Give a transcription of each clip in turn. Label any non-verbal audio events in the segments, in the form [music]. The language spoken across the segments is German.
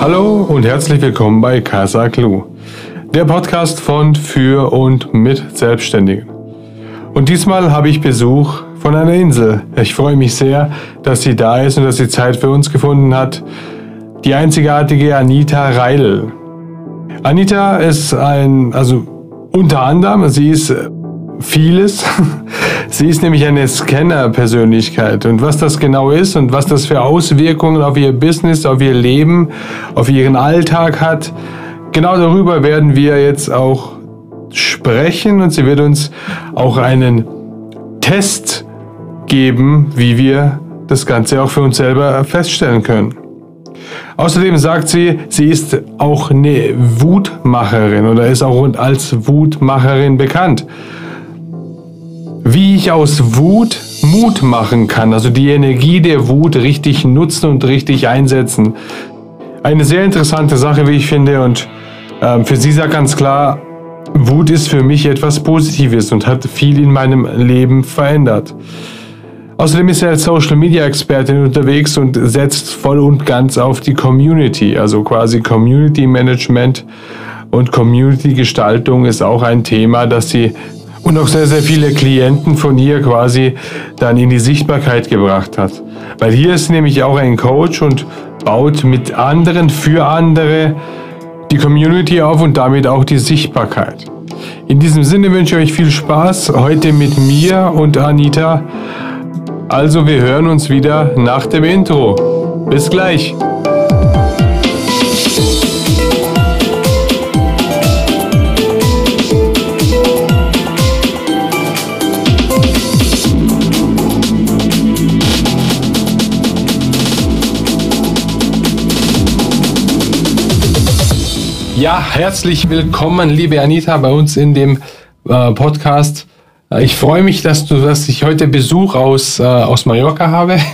Hallo und herzlich willkommen bei Casa Clue, der Podcast von, für und mit Selbstständigen. Und diesmal habe ich Besuch von einer Insel. Ich freue mich sehr, dass sie da ist und dass sie Zeit für uns gefunden hat. Die einzigartige Anita Reil. Anita ist ein, also unter anderem, sie ist vieles. [laughs] Sie ist nämlich eine Scanner-Persönlichkeit. Und was das genau ist und was das für Auswirkungen auf ihr Business, auf ihr Leben, auf ihren Alltag hat, genau darüber werden wir jetzt auch sprechen. Und sie wird uns auch einen Test geben, wie wir das Ganze auch für uns selber feststellen können. Außerdem sagt sie, sie ist auch eine Wutmacherin oder ist auch als Wutmacherin bekannt wie ich aus Wut Mut machen kann, also die Energie der Wut richtig nutzen und richtig einsetzen. Eine sehr interessante Sache, wie ich finde, und äh, für sie sagt ganz klar, Wut ist für mich etwas Positives und hat viel in meinem Leben verändert. Außerdem ist sie als Social Media Expertin unterwegs und setzt voll und ganz auf die Community, also quasi Community Management und Community Gestaltung ist auch ein Thema, das sie und auch sehr, sehr viele Klienten von hier quasi dann in die Sichtbarkeit gebracht hat. Weil hier ist nämlich auch ein Coach und baut mit anderen für andere die Community auf und damit auch die Sichtbarkeit. In diesem Sinne wünsche ich euch viel Spaß heute mit mir und Anita. Also wir hören uns wieder nach dem Intro. Bis gleich. Ja, herzlich willkommen, liebe Anita, bei uns in dem äh, Podcast. Äh, ich freue mich, dass du, dass ich heute Besuch aus, äh, aus Mallorca habe. [laughs]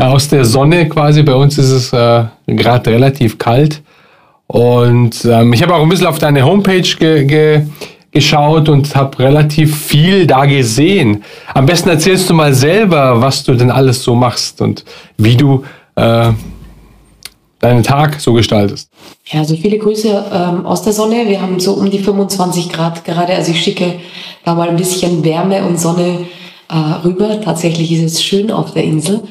Äh, aus der Sonne quasi. Bei uns ist es äh, gerade relativ kalt. Und ähm, ich habe auch ein bisschen auf deine Homepage ge ge geschaut und habe relativ viel da gesehen. Am besten erzählst du mal selber, was du denn alles so machst und wie du äh, deinen Tag so gestaltest. Ja, also viele Grüße ähm, aus der Sonne. Wir haben so um die 25 Grad gerade. Also ich schicke da mal ein bisschen Wärme und Sonne äh, rüber. Tatsächlich ist es schön auf der Insel.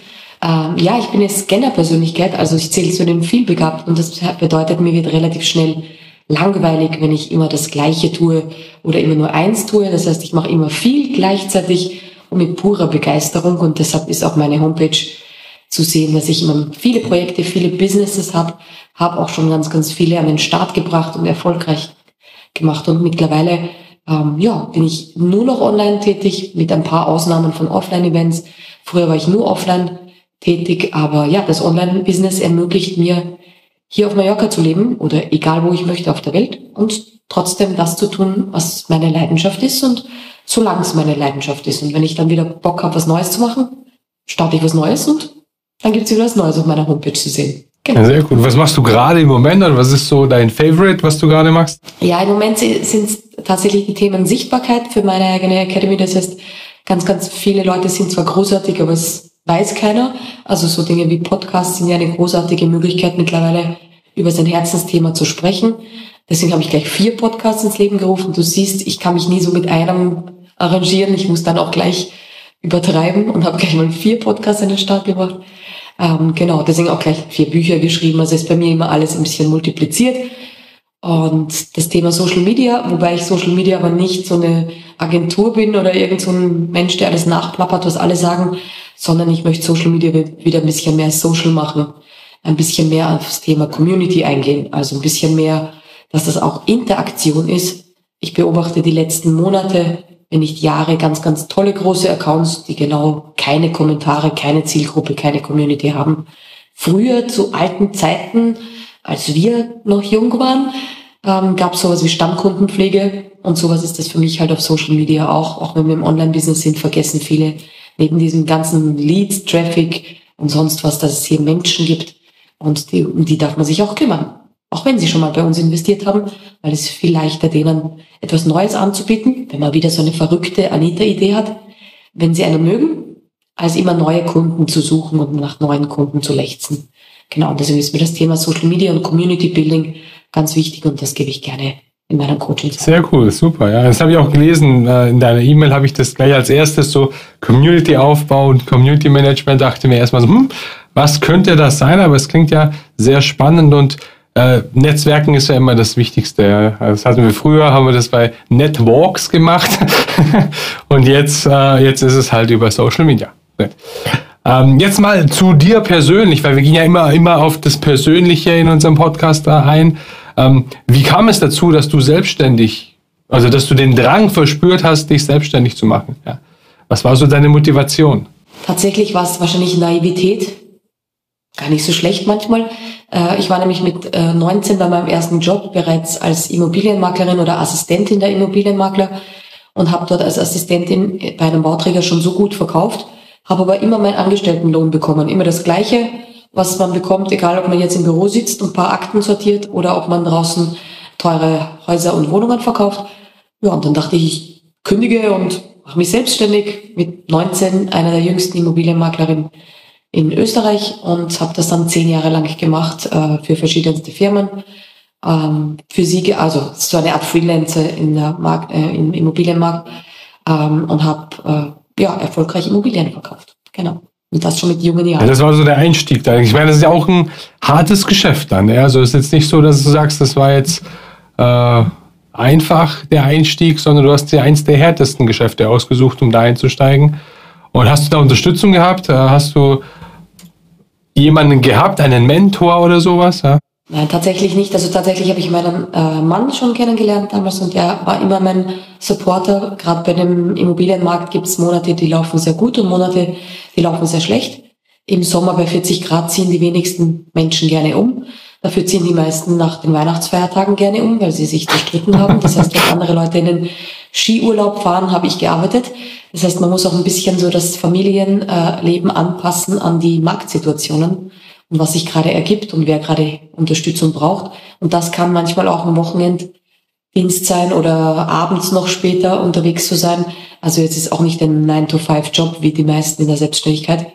Ähm, ja, ich bin eine Scanner-Persönlichkeit, also ich zähle zu den vielbegabten und das bedeutet, mir wird relativ schnell langweilig, wenn ich immer das Gleiche tue oder immer nur eins tue. Das heißt, ich mache immer viel gleichzeitig und mit purer Begeisterung und deshalb ist auch meine Homepage zu sehen, dass ich immer viele Projekte, viele Businesses habe, habe auch schon ganz, ganz viele an den Start gebracht und erfolgreich gemacht. Und mittlerweile ähm, ja, bin ich nur noch online tätig, mit ein paar Ausnahmen von Offline-Events. Früher war ich nur offline tätig, aber ja, das Online-Business ermöglicht mir, hier auf Mallorca zu leben oder egal wo ich möchte auf der Welt und trotzdem das zu tun, was meine Leidenschaft ist und solange es meine Leidenschaft ist. Und wenn ich dann wieder Bock habe, was Neues zu machen, starte ich was Neues und dann gibt es wieder was Neues auf meiner Homepage zu sehen. Genau. Sehr gut. Was machst du gerade im Moment und was ist so dein Favorite, was du gerade machst? Ja, im Moment sind es tatsächlich die Themen Sichtbarkeit für meine eigene Academy. Das heißt, ganz, ganz viele Leute sind zwar großartig, aber es weiß keiner. Also so Dinge wie Podcasts sind ja eine großartige Möglichkeit mittlerweile über sein Herzensthema zu sprechen. Deswegen habe ich gleich vier Podcasts ins Leben gerufen. Du siehst, ich kann mich nie so mit einem arrangieren. Ich muss dann auch gleich übertreiben und habe gleich mal vier Podcasts in den Start gebracht. Ähm, genau, deswegen auch gleich vier Bücher geschrieben. Also ist bei mir immer alles ein bisschen multipliziert. Und das Thema Social Media, wobei ich Social Media aber nicht so eine Agentur bin oder irgend so ein Mensch, der alles nachplappert, was alle sagen, sondern ich möchte Social Media wieder ein bisschen mehr social machen, ein bisschen mehr aufs Thema Community eingehen, also ein bisschen mehr, dass das auch Interaktion ist. Ich beobachte die letzten Monate wenn nicht Jahre, ganz, ganz tolle große Accounts, die genau keine Kommentare, keine Zielgruppe, keine Community haben. Früher zu alten Zeiten, als wir noch jung waren, ähm, gab es sowas wie Stammkundenpflege und sowas ist das für mich halt auf Social Media auch. Auch wenn wir im Online-Business sind, vergessen viele neben diesem ganzen Leads, Traffic und sonst was, dass es hier Menschen gibt und die, um die darf man sich auch kümmern auch wenn sie schon mal bei uns investiert haben, weil es viel leichter, denen etwas Neues anzubieten, wenn man wieder so eine verrückte Anita-Idee hat, wenn sie einen mögen, als immer neue Kunden zu suchen und nach neuen Kunden zu lechzen. Genau, und deswegen ist mir das Thema Social Media und Community Building ganz wichtig und das gebe ich gerne in meinem Coaching. Sehr cool, super. Ja, das habe ich auch gelesen. Äh, in deiner E-Mail habe ich das gleich als erstes so Community-Aufbau und Community-Management. Dachte mir erstmal so, hm, was könnte das sein? Aber es klingt ja sehr spannend und äh, Netzwerken ist ja immer das Wichtigste. Also das hatten wir früher, haben wir das bei Netwalks gemacht [laughs] und jetzt, äh, jetzt ist es halt über Social Media. Ähm, jetzt mal zu dir persönlich, weil wir gehen ja immer, immer auf das Persönliche in unserem Podcast ein. Ähm, wie kam es dazu, dass du selbstständig, also dass du den Drang verspürt hast, dich selbstständig zu machen? Was war so deine Motivation? Tatsächlich war es wahrscheinlich Naivität. Gar nicht so schlecht manchmal. Äh, ich war nämlich mit 19 äh, bei meinem ersten Job bereits als Immobilienmaklerin oder Assistentin der Immobilienmakler und habe dort als Assistentin bei einem Bauträger schon so gut verkauft, habe aber immer meinen Angestelltenlohn bekommen, immer das Gleiche was man bekommt, egal ob man jetzt im Büro sitzt und ein paar Akten sortiert oder ob man draußen teure Häuser und Wohnungen verkauft. Ja, und dann dachte ich, ich kündige und mache mich selbstständig mit 19, einer der jüngsten Immobilienmaklerinnen in Österreich und habe das dann zehn Jahre lang gemacht äh, für verschiedenste Firmen. Ähm, für sie, also so eine Art Freelancer in der Markt, äh, im Immobilienmarkt ähm, und habe äh, ja erfolgreich Immobilien verkauft. Genau. Und das schon mit jungen Jahren. Ja, das war so der Einstieg da. Ich meine, das ist ja auch ein hartes Geschäft dann. Ja? Also es ist jetzt nicht so, dass du sagst, das war jetzt äh, einfach der Einstieg, sondern du hast dir eins der härtesten Geschäfte ausgesucht, um da einzusteigen. Und hast du da Unterstützung gehabt? Äh, hast du jemanden gehabt, einen Mentor oder sowas? Ja? Nein, tatsächlich nicht. Also tatsächlich habe ich meinen äh, Mann schon kennengelernt damals und der war immer mein Supporter. Gerade bei dem Immobilienmarkt gibt es Monate, die laufen sehr gut und Monate, die laufen sehr schlecht. Im Sommer bei 40 Grad ziehen die wenigsten Menschen gerne um. Dafür ziehen die meisten nach den Weihnachtsfeiertagen gerne um, weil sie sich zerstritten haben. Das heißt, wenn andere Leute in den Skiurlaub fahren, habe ich gearbeitet. Das heißt, man muss auch ein bisschen so das Familienleben anpassen an die Marktsituationen und was sich gerade ergibt und wer gerade Unterstützung braucht. Und das kann manchmal auch am Wochenenddienst sein oder abends noch später unterwegs zu sein. Also jetzt ist auch nicht ein 9-to-5-Job wie die meisten in der Selbstständigkeit.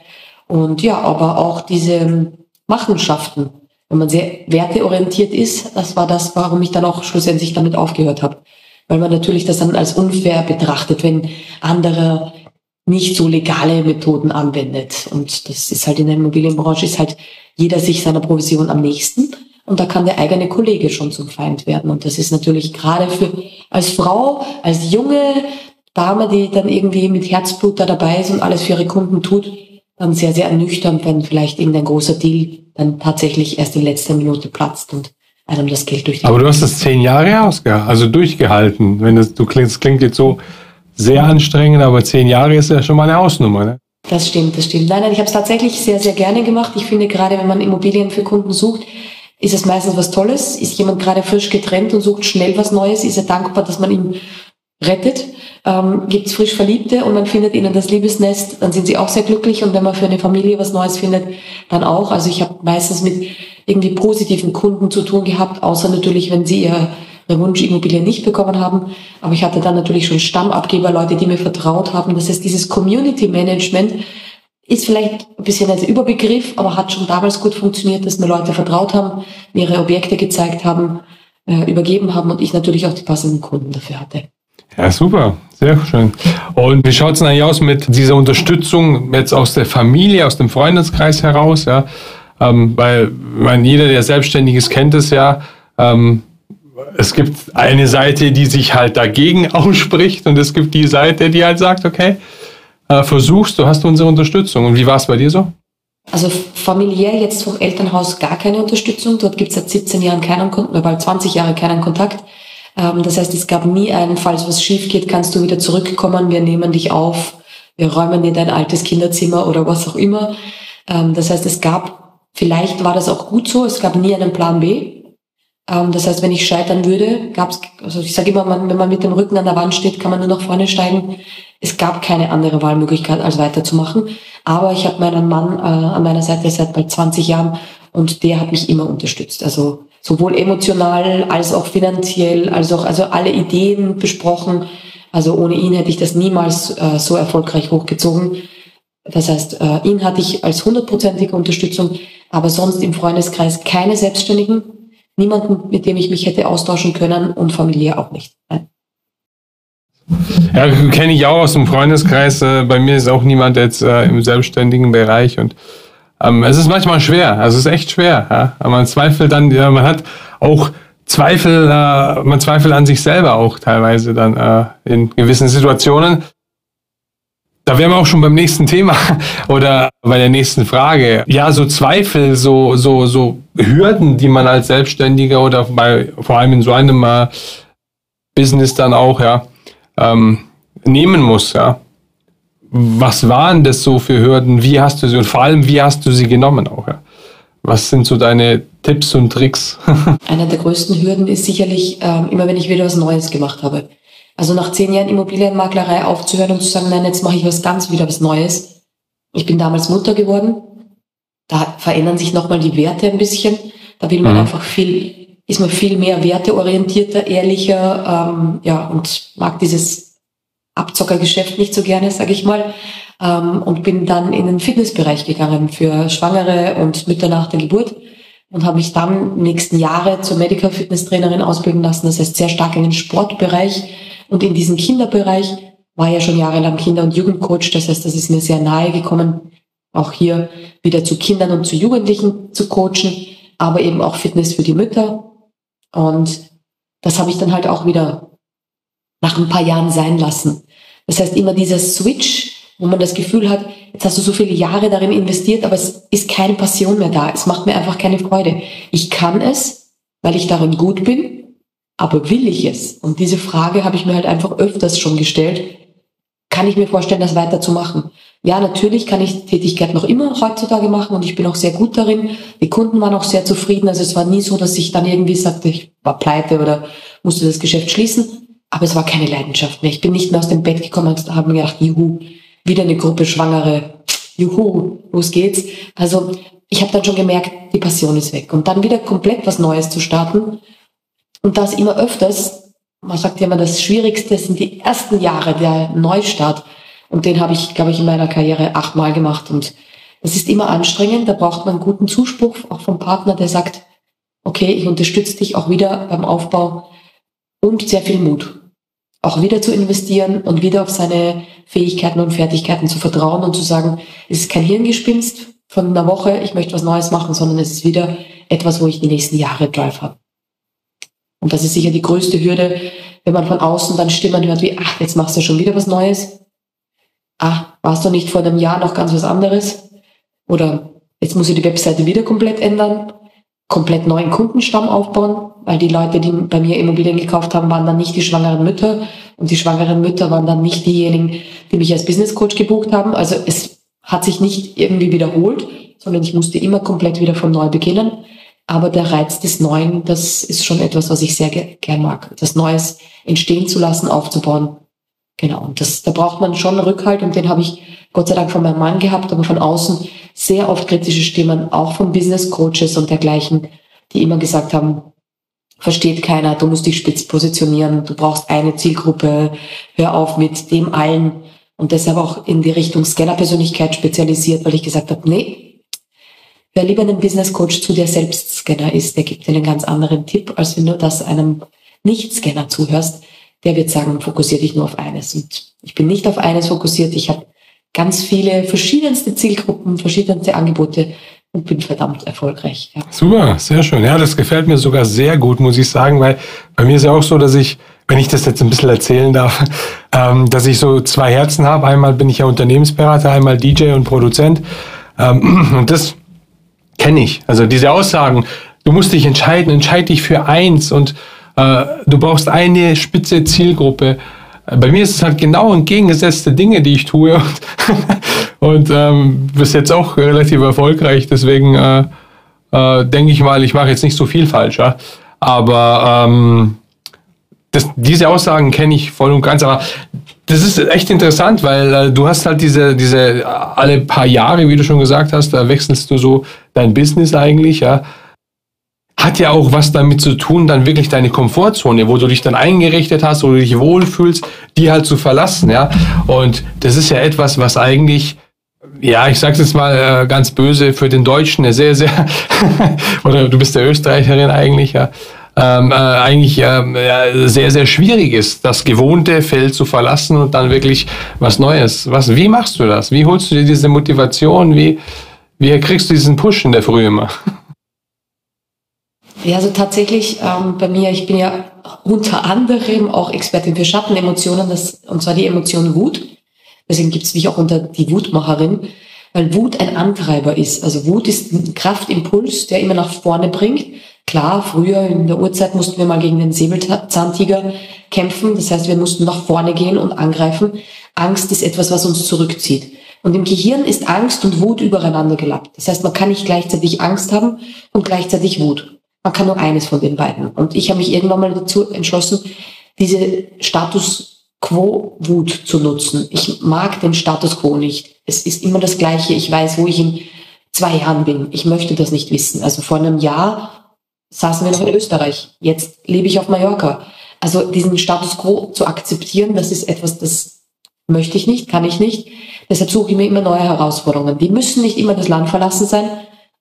Und ja, aber auch diese Machenschaften, wenn man sehr werteorientiert ist, das war das, warum ich dann auch schlussendlich damit aufgehört habe. Weil man natürlich das dann als unfair betrachtet, wenn andere nicht so legale Methoden anwendet. Und das ist halt in der Immobilienbranche, ist halt jeder sich seiner Provision am nächsten. Und da kann der eigene Kollege schon zum Feind werden. Und das ist natürlich gerade für, als Frau, als junge Dame, die dann irgendwie mit Herzblut da dabei ist und alles für ihre Kunden tut, dann sehr, sehr ernüchternd, wenn vielleicht irgendein großer Deal dann tatsächlich erst in letzter Minute platzt und einem das Geld durch Aber du hast das zehn Jahre ausgehalten, also durchgehalten. Wenn das, du klingst, klingt jetzt so sehr anstrengend, aber zehn Jahre ist ja schon mal eine Hausnummer. Ne? Das stimmt, das stimmt. Nein, nein, ich habe es tatsächlich sehr, sehr gerne gemacht. Ich finde, gerade wenn man Immobilien für Kunden sucht, ist es meistens was Tolles. Ist jemand gerade frisch getrennt und sucht schnell was Neues, ist er dankbar, dass man ihn rettet. Ähm, Gibt es frisch Verliebte und man findet ihnen das Liebesnest, dann sind sie auch sehr glücklich. Und wenn man für eine Familie was Neues findet, dann auch. Also ich habe meistens mit irgendwie positiven Kunden zu tun gehabt, außer natürlich, wenn sie ihr eine Wunschimmobilie nicht bekommen haben. Aber ich hatte dann natürlich schon Stammabgeber, Leute, die mir vertraut haben. Das heißt, dieses Community Management ist vielleicht ein bisschen ein Überbegriff, aber hat schon damals gut funktioniert, dass mir Leute vertraut haben, mir ihre Objekte gezeigt haben, äh, übergeben haben und ich natürlich auch die passenden Kunden dafür hatte. Ja, super, sehr schön. Und wie schaut es denn eigentlich aus mit dieser Unterstützung jetzt aus der Familie, aus dem Freundeskreis heraus? Ja? Ähm, weil meine, jeder, der selbstständig ist, kennt es ja. Ähm, es gibt eine Seite, die sich halt dagegen [laughs] ausspricht und es gibt die Seite, die halt sagt, okay, äh, versuchst, du hast unsere Unterstützung. Und wie war es bei dir so? Also familiär jetzt vom Elternhaus gar keine Unterstützung. Dort gibt es seit 17 Jahren keinen Kontakt, oder bald 20 Jahre keinen Kontakt. Ähm, das heißt, es gab nie einen, falls was schief geht, kannst du wieder zurückkommen, wir nehmen dich auf, wir räumen dir dein altes Kinderzimmer oder was auch immer. Ähm, das heißt, es gab, vielleicht war das auch gut so, es gab nie einen Plan B. Ähm, das heißt, wenn ich scheitern würde, gab es, also ich sage immer, man, wenn man mit dem Rücken an der Wand steht, kann man nur nach vorne steigen. Es gab keine andere Wahlmöglichkeit, als weiterzumachen. Aber ich habe meinen Mann äh, an meiner Seite seit bald 20 Jahren und der hat mich immer unterstützt. Also sowohl emotional als auch finanziell, als auch also alle Ideen besprochen. Also ohne ihn hätte ich das niemals äh, so erfolgreich hochgezogen. Das heißt, äh, ihn hatte ich als hundertprozentige Unterstützung. Aber sonst im Freundeskreis keine Selbstständigen, niemanden, mit dem ich mich hätte austauschen können und familiär auch nicht. Nein. Ja, kenne ich auch aus dem Freundeskreis. Äh, bei mir ist auch niemand jetzt äh, im selbstständigen Bereich und ähm, es ist manchmal schwer. Also es ist echt schwer. Ja? Man zweifelt dann, ja, man hat auch Zweifel, äh, man zweifelt an sich selber auch teilweise dann äh, in gewissen Situationen. Da wären wir auch schon beim nächsten Thema [laughs] oder bei der nächsten Frage. Ja, so Zweifel, so, so, so Hürden, die man als Selbstständiger oder bei, vor allem in so einem äh, Business dann auch, ja, ähm, nehmen muss, ja. Was waren das so für Hürden? Wie hast du sie und vor allem, wie hast du sie genommen auch, ja? Was sind so deine Tipps und Tricks? [laughs] Einer der größten Hürden ist sicherlich, ähm, immer wenn ich wieder was Neues gemacht habe. Also nach zehn Jahren Immobilienmaklerei aufzuhören und zu sagen, nein, jetzt mache ich was ganz wieder was Neues. Ich bin damals Mutter geworden. Da verändern sich nochmal die Werte ein bisschen. Da will man mhm. einfach viel, ist man viel mehr werteorientierter, ehrlicher, ähm, ja, und mag dieses Abzockergeschäft nicht so gerne, sage ich mal. Ähm, und bin dann in den Fitnessbereich gegangen für Schwangere und Mütter nach der Geburt und habe mich dann nächsten Jahre zur Medical Fitness Trainerin ausbilden lassen. Das heißt sehr stark in den Sportbereich und in diesem Kinderbereich war ja schon jahrelang Kinder- und Jugendcoach. Das heißt, das ist mir sehr nahe gekommen, auch hier wieder zu Kindern und zu Jugendlichen zu coachen, aber eben auch Fitness für die Mütter. Und das habe ich dann halt auch wieder nach ein paar Jahren sein lassen. Das heißt, immer dieser Switch, wo man das Gefühl hat, jetzt hast du so viele Jahre darin investiert, aber es ist keine Passion mehr da. Es macht mir einfach keine Freude. Ich kann es, weil ich darin gut bin, aber will ich es? Und diese Frage habe ich mir halt einfach öfters schon gestellt. Kann ich mir vorstellen, das weiterzumachen? Ja, natürlich kann ich Tätigkeit noch immer heutzutage machen und ich bin auch sehr gut darin. Die Kunden waren auch sehr zufrieden. Also es war nie so, dass ich dann irgendwie sagte, ich war pleite oder musste das Geschäft schließen. Aber es war keine Leidenschaft mehr. Ich bin nicht mehr aus dem Bett gekommen und habe mir gedacht, juhu, wieder eine Gruppe Schwangere. Juhu, los geht's. Also ich habe dann schon gemerkt, die Passion ist weg. Und dann wieder komplett was Neues zu starten und das immer öfters, man sagt ja immer, das Schwierigste sind die ersten Jahre, der Neustart. Und den habe ich, glaube ich, in meiner Karriere achtmal gemacht. Und das ist immer anstrengend. Da braucht man guten Zuspruch, auch vom Partner, der sagt, okay, ich unterstütze dich auch wieder beim Aufbau und sehr viel Mut. Auch wieder zu investieren und wieder auf seine Fähigkeiten und Fertigkeiten zu vertrauen und zu sagen, es ist kein Hirngespinst von einer Woche, ich möchte was Neues machen, sondern es ist wieder etwas, wo ich die nächsten Jahre Drive habe. Und das ist sicher die größte Hürde, wenn man von außen dann Stimmen hört wie, ach, jetzt machst du schon wieder was Neues. Ach, warst du nicht vor einem Jahr noch ganz was anderes? Oder jetzt muss ich die Webseite wieder komplett ändern, komplett neuen Kundenstamm aufbauen, weil die Leute, die bei mir Immobilien gekauft haben, waren dann nicht die schwangeren Mütter und die schwangeren Mütter waren dann nicht diejenigen, die mich als Business Coach gebucht haben. Also es hat sich nicht irgendwie wiederholt, sondern ich musste immer komplett wieder von neu beginnen. Aber der Reiz des Neuen, das ist schon etwas, was ich sehr gern mag. Das Neues entstehen zu lassen, aufzubauen. Genau. Und das, da braucht man schon Rückhalt und den habe ich Gott sei Dank von meinem Mann gehabt, aber von außen sehr oft kritische Stimmen, auch von Business Coaches und dergleichen, die immer gesagt haben, versteht keiner, du musst dich spitz positionieren, du brauchst eine Zielgruppe, hör auf mit dem allen und deshalb auch in die Richtung Scanner-Persönlichkeit spezialisiert, weil ich gesagt habe, nee, Wer lieber einen Business Coach zu dir selbst Scanner ist, der gibt dir einen ganz anderen Tipp, als wenn du das einem Nicht-Scanner zuhörst. Der wird sagen, fokussier dich nur auf eines. Und ich bin nicht auf eines fokussiert. Ich habe ganz viele verschiedenste Zielgruppen, verschiedenste Angebote und bin verdammt erfolgreich. Ja. Super, sehr schön. Ja, das gefällt mir sogar sehr gut, muss ich sagen, weil bei mir ist ja auch so, dass ich, wenn ich das jetzt ein bisschen erzählen darf, [laughs] ähm, dass ich so zwei Herzen habe. Einmal bin ich ja Unternehmensberater, einmal DJ und Produzent. Ähm, [clears throat] und das kenne ich. Also diese Aussagen, du musst dich entscheiden, entscheide dich für eins und äh, du brauchst eine spitze Zielgruppe. Bei mir ist es halt genau entgegengesetzte Dinge, die ich tue [laughs] und, und ähm, bis jetzt auch relativ erfolgreich. Deswegen äh, äh, denke ich mal, ich mache jetzt nicht so viel falsch. Ja? Aber ähm, das, diese Aussagen kenne ich voll und ganz. Aber das ist echt interessant, weil äh, du hast halt diese, diese alle paar Jahre, wie du schon gesagt hast, da wechselst du so dein Business eigentlich, ja. Hat ja auch was damit zu tun, dann wirklich deine Komfortzone, wo du dich dann eingerichtet hast, wo du dich wohlfühlst, die halt zu verlassen, ja. Und das ist ja etwas, was eigentlich ja, ich sag's jetzt mal äh, ganz böse, für den Deutschen sehr, sehr, [laughs] oder du bist der Österreicherin eigentlich, ja, ähm, äh, eigentlich ähm, ja, sehr, sehr schwierig ist, das gewohnte Feld zu verlassen und dann wirklich was Neues. Was, wie machst du das? Wie holst du dir diese Motivation? Wie, wie kriegst du diesen Push in der Früh immer? Ja, also tatsächlich ähm, bei mir, ich bin ja unter anderem auch Expertin für Schattenemotionen, das, und zwar die Emotion Wut. Deswegen gibt es mich auch unter die Wutmacherin, weil Wut ein Antreiber ist. Also Wut ist ein Kraftimpuls, der immer nach vorne bringt. Klar, früher in der Urzeit mussten wir mal gegen den Säbelzahntiger kämpfen. Das heißt, wir mussten nach vorne gehen und angreifen. Angst ist etwas, was uns zurückzieht. Und im Gehirn ist Angst und Wut übereinander gelappt. Das heißt, man kann nicht gleichzeitig Angst haben und gleichzeitig Wut. Man kann nur eines von den beiden. Und ich habe mich irgendwann mal dazu entschlossen, diese Status Quo-Wut zu nutzen. Ich mag den Status Quo nicht. Es ist immer das Gleiche. Ich weiß, wo ich in zwei Jahren bin. Ich möchte das nicht wissen. Also vor einem Jahr saßen wir noch in Österreich. Jetzt lebe ich auf Mallorca. Also diesen Status Quo zu akzeptieren, das ist etwas, das möchte ich nicht, kann ich nicht. Deshalb suche ich mir immer neue Herausforderungen. Die müssen nicht immer das Land verlassen sein,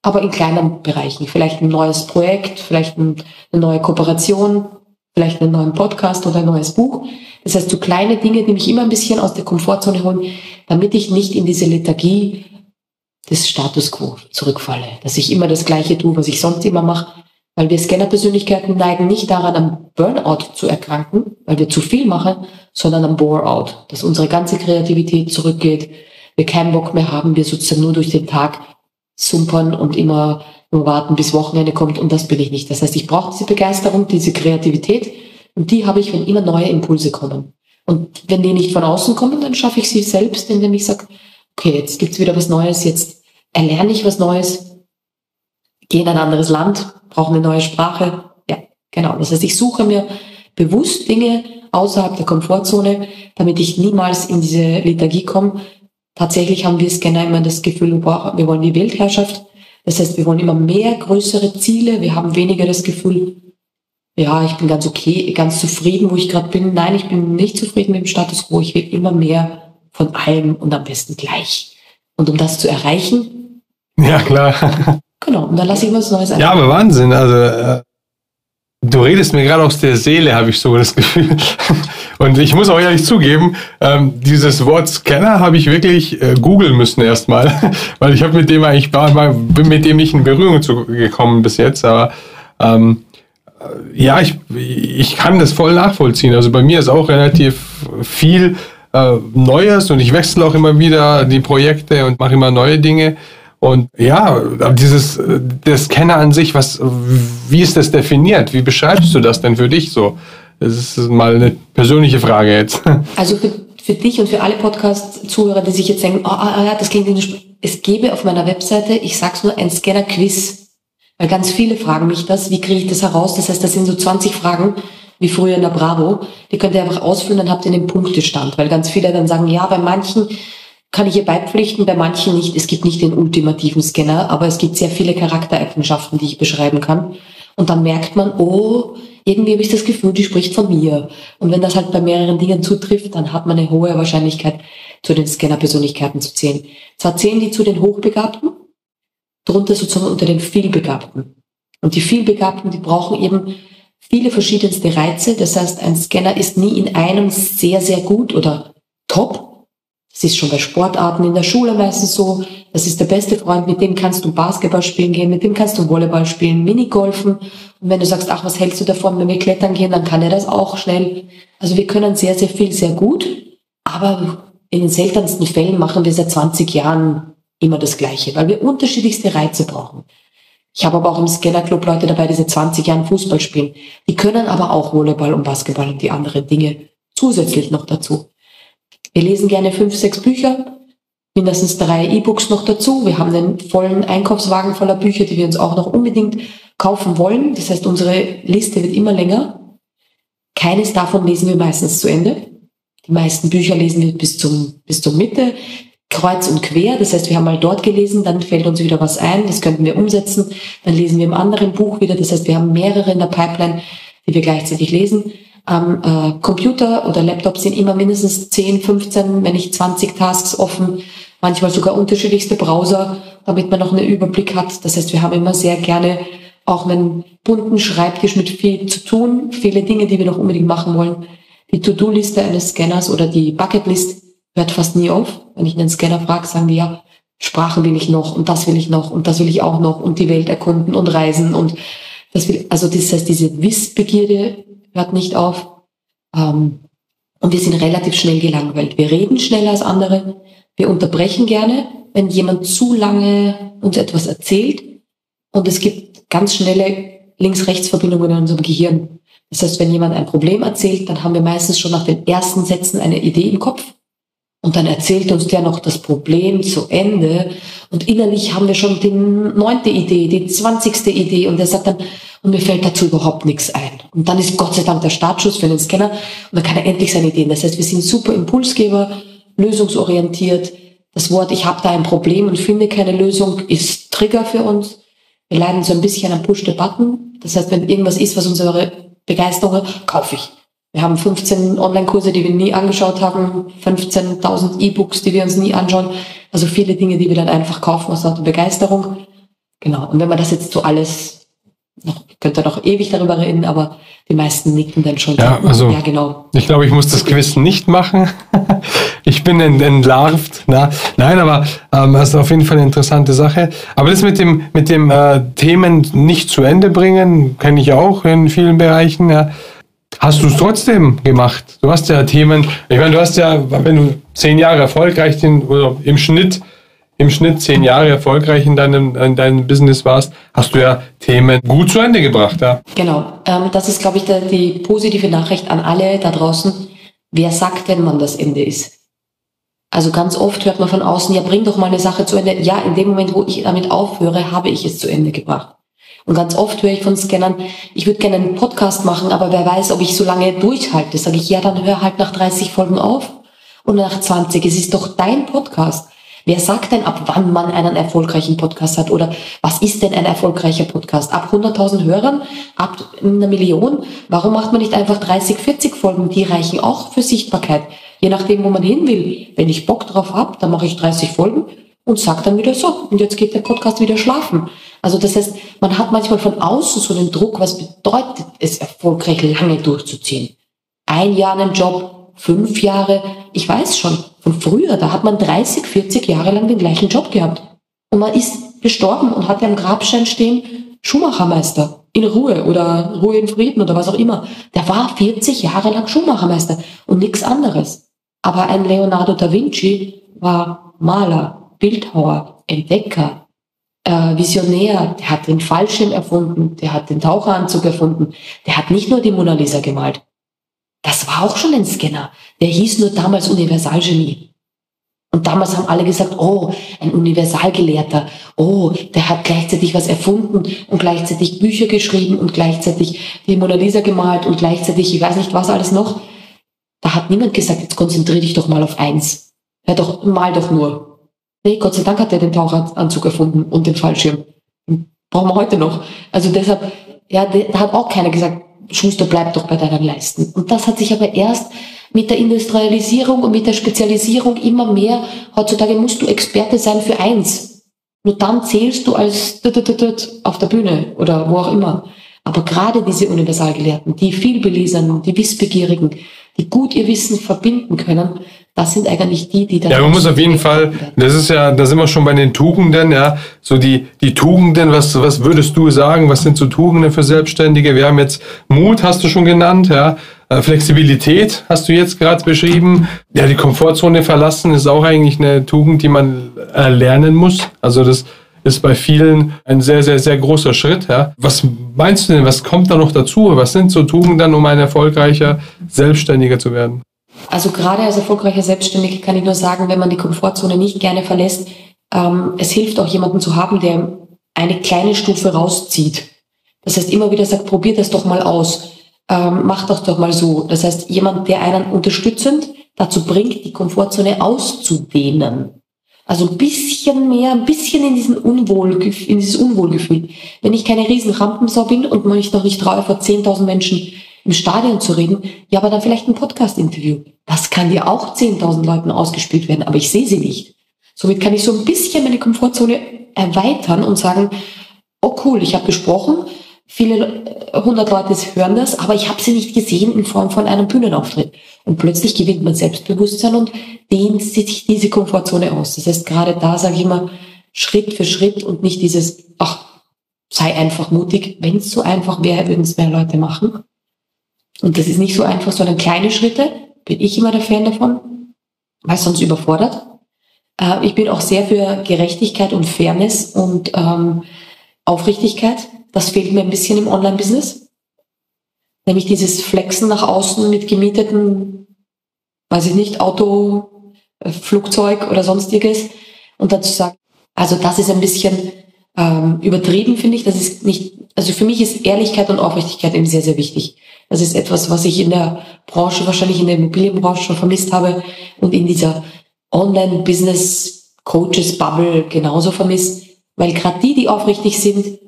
aber in kleinen Bereichen. Vielleicht ein neues Projekt, vielleicht eine neue Kooperation, vielleicht einen neuen Podcast oder ein neues Buch. Das heißt, so kleine Dinge, die mich immer ein bisschen aus der Komfortzone holen, damit ich nicht in diese Lethargie des Status quo zurückfalle. Dass ich immer das Gleiche tue, was ich sonst immer mache. Weil wir Scanner-Persönlichkeiten neigen nicht daran, am Burnout zu erkranken, weil wir zu viel machen, sondern am Bore-out. Dass unsere ganze Kreativität zurückgeht, wir keinen Bock mehr haben, wir sozusagen nur durch den Tag sumpern und immer nur warten, bis Wochenende kommt und das bin ich nicht. Das heißt, ich brauche diese Begeisterung, diese Kreativität und die habe ich, wenn immer neue Impulse kommen. Und wenn die nicht von außen kommen, dann schaffe ich sie selbst, indem ich sage, okay, jetzt gibt's wieder was Neues, jetzt erlerne ich was Neues, gehe in ein anderes Land, brauche eine neue Sprache. Ja, genau. Das heißt, ich suche mir bewusst Dinge außerhalb der Komfortzone, damit ich niemals in diese Lethargie komme, Tatsächlich haben wir Scanner immer das Gefühl, wir wollen die Weltherrschaft. Das heißt, wir wollen immer mehr größere Ziele. Wir haben weniger das Gefühl, ja, ich bin ganz okay, ganz zufrieden, wo ich gerade bin. Nein, ich bin nicht zufrieden mit dem Status quo. Ich will immer mehr von allem und am besten gleich. Und um das zu erreichen. Ja, klar. Genau, und dann lasse ich was Neues ein. Ja, aber Wahnsinn. Also, äh, Du redest mir gerade aus der Seele, habe ich so das Gefühl. [laughs] Und ich muss auch ehrlich zugeben, ähm, dieses Wort Scanner habe ich wirklich äh, googeln müssen erstmal, [laughs] weil ich habe mit dem eigentlich bin mit dem nicht in Berührung zu, gekommen bis jetzt. Aber ähm, äh, ja, ich, ich kann das voll nachvollziehen. Also bei mir ist auch relativ viel äh, Neues und ich wechsle auch immer wieder die Projekte und mache immer neue Dinge. Und ja, dieses, der Scanner an sich, was, wie ist das definiert? Wie beschreibst du das denn für dich so? Das ist mal eine persönliche Frage jetzt. [laughs] Also für, für dich und für alle Podcast-Zuhörer, die sich jetzt denken, oh, oh, ja, das klingt in es gebe auf meiner Webseite, ich sag's nur, ein Scanner-Quiz. Weil ganz viele fragen mich das, wie kriege ich das heraus? Das heißt, das sind so 20 Fragen, wie früher in der Bravo. Die könnt ihr einfach ausfüllen, dann habt ihr den Punktestand. Weil ganz viele dann sagen, ja, bei manchen kann ich hier beipflichten, bei manchen nicht. Es gibt nicht den ultimativen Scanner, aber es gibt sehr viele Charaktereigenschaften, die ich beschreiben kann. Und dann merkt man, oh, irgendwie habe ich das Gefühl, die spricht von mir. Und wenn das halt bei mehreren Dingen zutrifft, dann hat man eine hohe Wahrscheinlichkeit, zu den Scanner-Persönlichkeiten zu zählen. Zwar zählen die zu den Hochbegabten, drunter sozusagen unter den Vielbegabten. Und die Vielbegabten, die brauchen eben viele verschiedenste Reize. Das heißt, ein Scanner ist nie in einem sehr, sehr gut oder top, das ist schon bei Sportarten in der Schule meistens so. Das ist der beste Freund, mit dem kannst du Basketball spielen gehen, mit dem kannst du Volleyball spielen, Minigolfen. Und wenn du sagst, ach, was hältst du davon, wenn wir klettern gehen, dann kann er das auch schnell. Also wir können sehr, sehr viel, sehr gut. Aber in den seltensten Fällen machen wir seit 20 Jahren immer das Gleiche, weil wir unterschiedlichste Reize brauchen. Ich habe aber auch im Scanner-Club Leute dabei, die seit 20 Jahren Fußball spielen. Die können aber auch Volleyball und Basketball und die anderen Dinge zusätzlich noch dazu. Wir lesen gerne fünf, sechs Bücher, mindestens drei E-Books noch dazu. Wir haben einen vollen Einkaufswagen voller Bücher, die wir uns auch noch unbedingt kaufen wollen. Das heißt, unsere Liste wird immer länger. Keines davon lesen wir meistens zu Ende. Die meisten Bücher lesen wir bis zum, bis zur Mitte, kreuz und quer. Das heißt, wir haben mal dort gelesen, dann fällt uns wieder was ein, das könnten wir umsetzen. Dann lesen wir im anderen Buch wieder. Das heißt, wir haben mehrere in der Pipeline, die wir gleichzeitig lesen am äh, Computer oder Laptop sind immer mindestens 10, 15, wenn nicht 20 Tasks offen. manchmal sogar unterschiedlichste Browser, damit man noch einen Überblick hat. Das heißt, wir haben immer sehr gerne auch einen bunten Schreibtisch mit viel zu tun, viele Dinge, die wir noch unbedingt machen wollen. Die To-Do-Liste eines Scanners oder die Bucketlist hört fast nie auf. Wenn ich einen Scanner frage, sagen die ja, Sprachen will ich noch und das will ich noch und das will ich auch noch und die Welt erkunden und reisen und das will, also das heißt, diese Wissbegierde hört nicht auf. Ähm, und wir sind relativ schnell gelangweilt. Wir reden schneller als andere. Wir unterbrechen gerne, wenn jemand zu lange uns etwas erzählt. Und es gibt ganz schnelle Links-Rechts-Verbindungen in unserem Gehirn. Das heißt, wenn jemand ein Problem erzählt, dann haben wir meistens schon nach den ersten Sätzen eine Idee im Kopf. Und dann erzählt uns der noch das Problem zu Ende. Und innerlich haben wir schon die neunte Idee, die zwanzigste Idee. Und er sagt dann, und mir fällt dazu überhaupt nichts ein. Und dann ist Gott sei Dank der Startschuss für den Scanner. Und dann kann er endlich seine Ideen. Das heißt, wir sind super Impulsgeber, lösungsorientiert. Das Wort, ich habe da ein Problem und finde keine Lösung, ist Trigger für uns. Wir leiden so ein bisschen am Push-the-Button. Das heißt, wenn irgendwas ist, was unsere Begeisterung kaufe ich. Wir haben 15 Online-Kurse, die wir nie angeschaut haben, 15.000 E-Books, die wir uns nie anschauen. Also viele Dinge, die wir dann einfach kaufen aus lauter Begeisterung. Genau. Und wenn man das jetzt so alles, noch, könnte noch ewig darüber reden, aber die meisten nicken dann schon. Ja, also, ja, genau. Ich glaube, ich muss das Quiz nicht machen. [laughs] ich bin entlarvt. Na, nein, aber ähm, das ist auf jeden Fall eine interessante Sache. Aber das mit dem, mit dem äh, Themen nicht zu Ende bringen, kenne ich auch in vielen Bereichen. Ja hast du es trotzdem gemacht. Du hast ja Themen, ich meine, du hast ja, wenn du zehn Jahre erfolgreich sind, oder im Schnitt, im Schnitt zehn Jahre erfolgreich in deinem, in deinem Business warst, hast du ja Themen gut zu Ende gebracht. Ja. Genau, ähm, das ist, glaube ich, der, die positive Nachricht an alle da draußen. Wer sagt denn, wann das Ende ist? Also ganz oft hört man von außen, ja, bring doch mal eine Sache zu Ende. Ja, in dem Moment, wo ich damit aufhöre, habe ich es zu Ende gebracht. Und ganz oft höre ich von Scannern, ich würde gerne einen Podcast machen, aber wer weiß, ob ich so lange durchhalte. Sage ich, ja, dann hör halt nach 30 Folgen auf und nach 20. Es ist doch dein Podcast. Wer sagt denn, ab wann man einen erfolgreichen Podcast hat? Oder was ist denn ein erfolgreicher Podcast? Ab 100.000 Hörern? Ab einer Million? Warum macht man nicht einfach 30, 40 Folgen? Die reichen auch für Sichtbarkeit. Je nachdem, wo man hin will. Wenn ich Bock drauf habe, dann mache ich 30 Folgen und sage dann wieder so. Und jetzt geht der Podcast wieder schlafen. Also das heißt, man hat manchmal von außen so den Druck, was bedeutet es, erfolgreich lange durchzuziehen. Ein Jahr einen Job, fünf Jahre, ich weiß schon, von früher, da hat man 30, 40 Jahre lang den gleichen Job gehabt. Und man ist gestorben und hat am Grabstein stehen, Schuhmachermeister, in Ruhe oder Ruhe in Frieden oder was auch immer. Der war 40 Jahre lang Schuhmachermeister und nichts anderes. Aber ein Leonardo da Vinci war Maler, Bildhauer, Entdecker, äh, Visionär, der hat den Fallschirm erfunden, der hat den Taucheranzug erfunden, der hat nicht nur die Mona Lisa gemalt. Das war auch schon ein Scanner. Der hieß nur damals Universalgenie. Und damals haben alle gesagt, oh, ein Universalgelehrter, oh, der hat gleichzeitig was erfunden und gleichzeitig Bücher geschrieben und gleichzeitig die Mona Lisa gemalt und gleichzeitig, ich weiß nicht was alles noch. Da hat niemand gesagt, jetzt konzentriere dich doch mal auf eins. Hör doch, mal doch nur. Nee, Gott sei Dank hat er den Taucheranzug erfunden und den Fallschirm. brauchen wir heute noch. Also deshalb, ja, da hat auch keiner gesagt, Schuster, bleib doch bei deinen Leisten. Und das hat sich aber erst mit der Industrialisierung und mit der Spezialisierung immer mehr, heutzutage musst du Experte sein für eins. Nur dann zählst du als auf der Bühne oder wo auch immer. Aber gerade diese Universalgelehrten, die vielbelesenen, die Wissbegierigen, die gut ihr Wissen verbinden können, das sind eigentlich die, die dann. Ja, man muss auf jeden Fall, das ist ja, da sind wir schon bei den Tugenden, ja, so die, die Tugenden, was, was würdest du sagen, was sind so Tugenden für Selbstständige? Wir haben jetzt Mut, hast du schon genannt, ja, äh, Flexibilität hast du jetzt gerade beschrieben. Ja, die Komfortzone verlassen ist auch eigentlich eine Tugend, die man erlernen muss. Also das ist bei vielen ein sehr, sehr, sehr großer Schritt. Ja. Was meinst du denn, was kommt da noch dazu? Was sind so Tugenden, um ein erfolgreicher Selbstständiger zu werden? Also gerade als erfolgreicher Selbstständiger kann ich nur sagen, wenn man die Komfortzone nicht gerne verlässt, ähm, es hilft auch jemanden zu haben, der eine kleine Stufe rauszieht. Das heißt, immer wieder sagt, probier das doch mal aus, ähm, mach das doch mal so. Das heißt, jemand, der einen unterstützend dazu bringt, die Komfortzone auszudehnen. Also ein bisschen mehr, ein bisschen in, diesen Unwohl, in dieses Unwohlgefühl. Wenn ich keine riesen Rampensau bin und mich noch nicht traue, vor 10.000 Menschen im Stadion zu reden, ja, aber dann vielleicht ein Podcast-Interview. Das kann dir auch 10.000 Leuten ausgespielt werden, aber ich sehe sie nicht. Somit kann ich so ein bisschen meine Komfortzone erweitern und sagen, oh cool, ich habe gesprochen, viele hundert Leute hören das, aber ich habe sie nicht gesehen in Form von einem Bühnenauftritt. Und plötzlich gewinnt man Selbstbewusstsein und dehnt sich diese Komfortzone aus. Das heißt, gerade da sage ich immer, Schritt für Schritt und nicht dieses, ach, sei einfach mutig. Wenn es so einfach wäre, würden es mehr Leute machen. Und das ist nicht so einfach, sondern kleine Schritte, bin ich immer der Fan davon, weil sonst überfordert. Äh, ich bin auch sehr für Gerechtigkeit und Fairness und ähm, Aufrichtigkeit. Das fehlt mir ein bisschen im Online-Business. Nämlich dieses Flexen nach außen mit gemieteten, weiß ich nicht, Auto, äh, Flugzeug oder sonstiges. Und dazu sagen, also das ist ein bisschen ähm, übertrieben, finde ich. Das ist nicht, also für mich ist Ehrlichkeit und Aufrichtigkeit eben sehr, sehr wichtig. Das ist etwas, was ich in der Branche, wahrscheinlich in der Immobilienbranche schon vermisst habe und in dieser Online-Business-Coaches-Bubble genauso vermisst. Weil gerade die, die aufrichtig sind,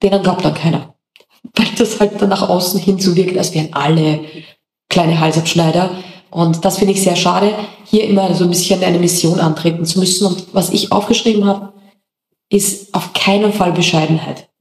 denen glaubt dann keiner. [laughs] Weil das halt dann nach außen hin so wirkt, als wären alle kleine Halsabschneider. Und das finde ich sehr schade, hier immer so ein bisschen eine Mission antreten zu müssen. Und was ich aufgeschrieben habe, ist auf keinen Fall Bescheidenheit.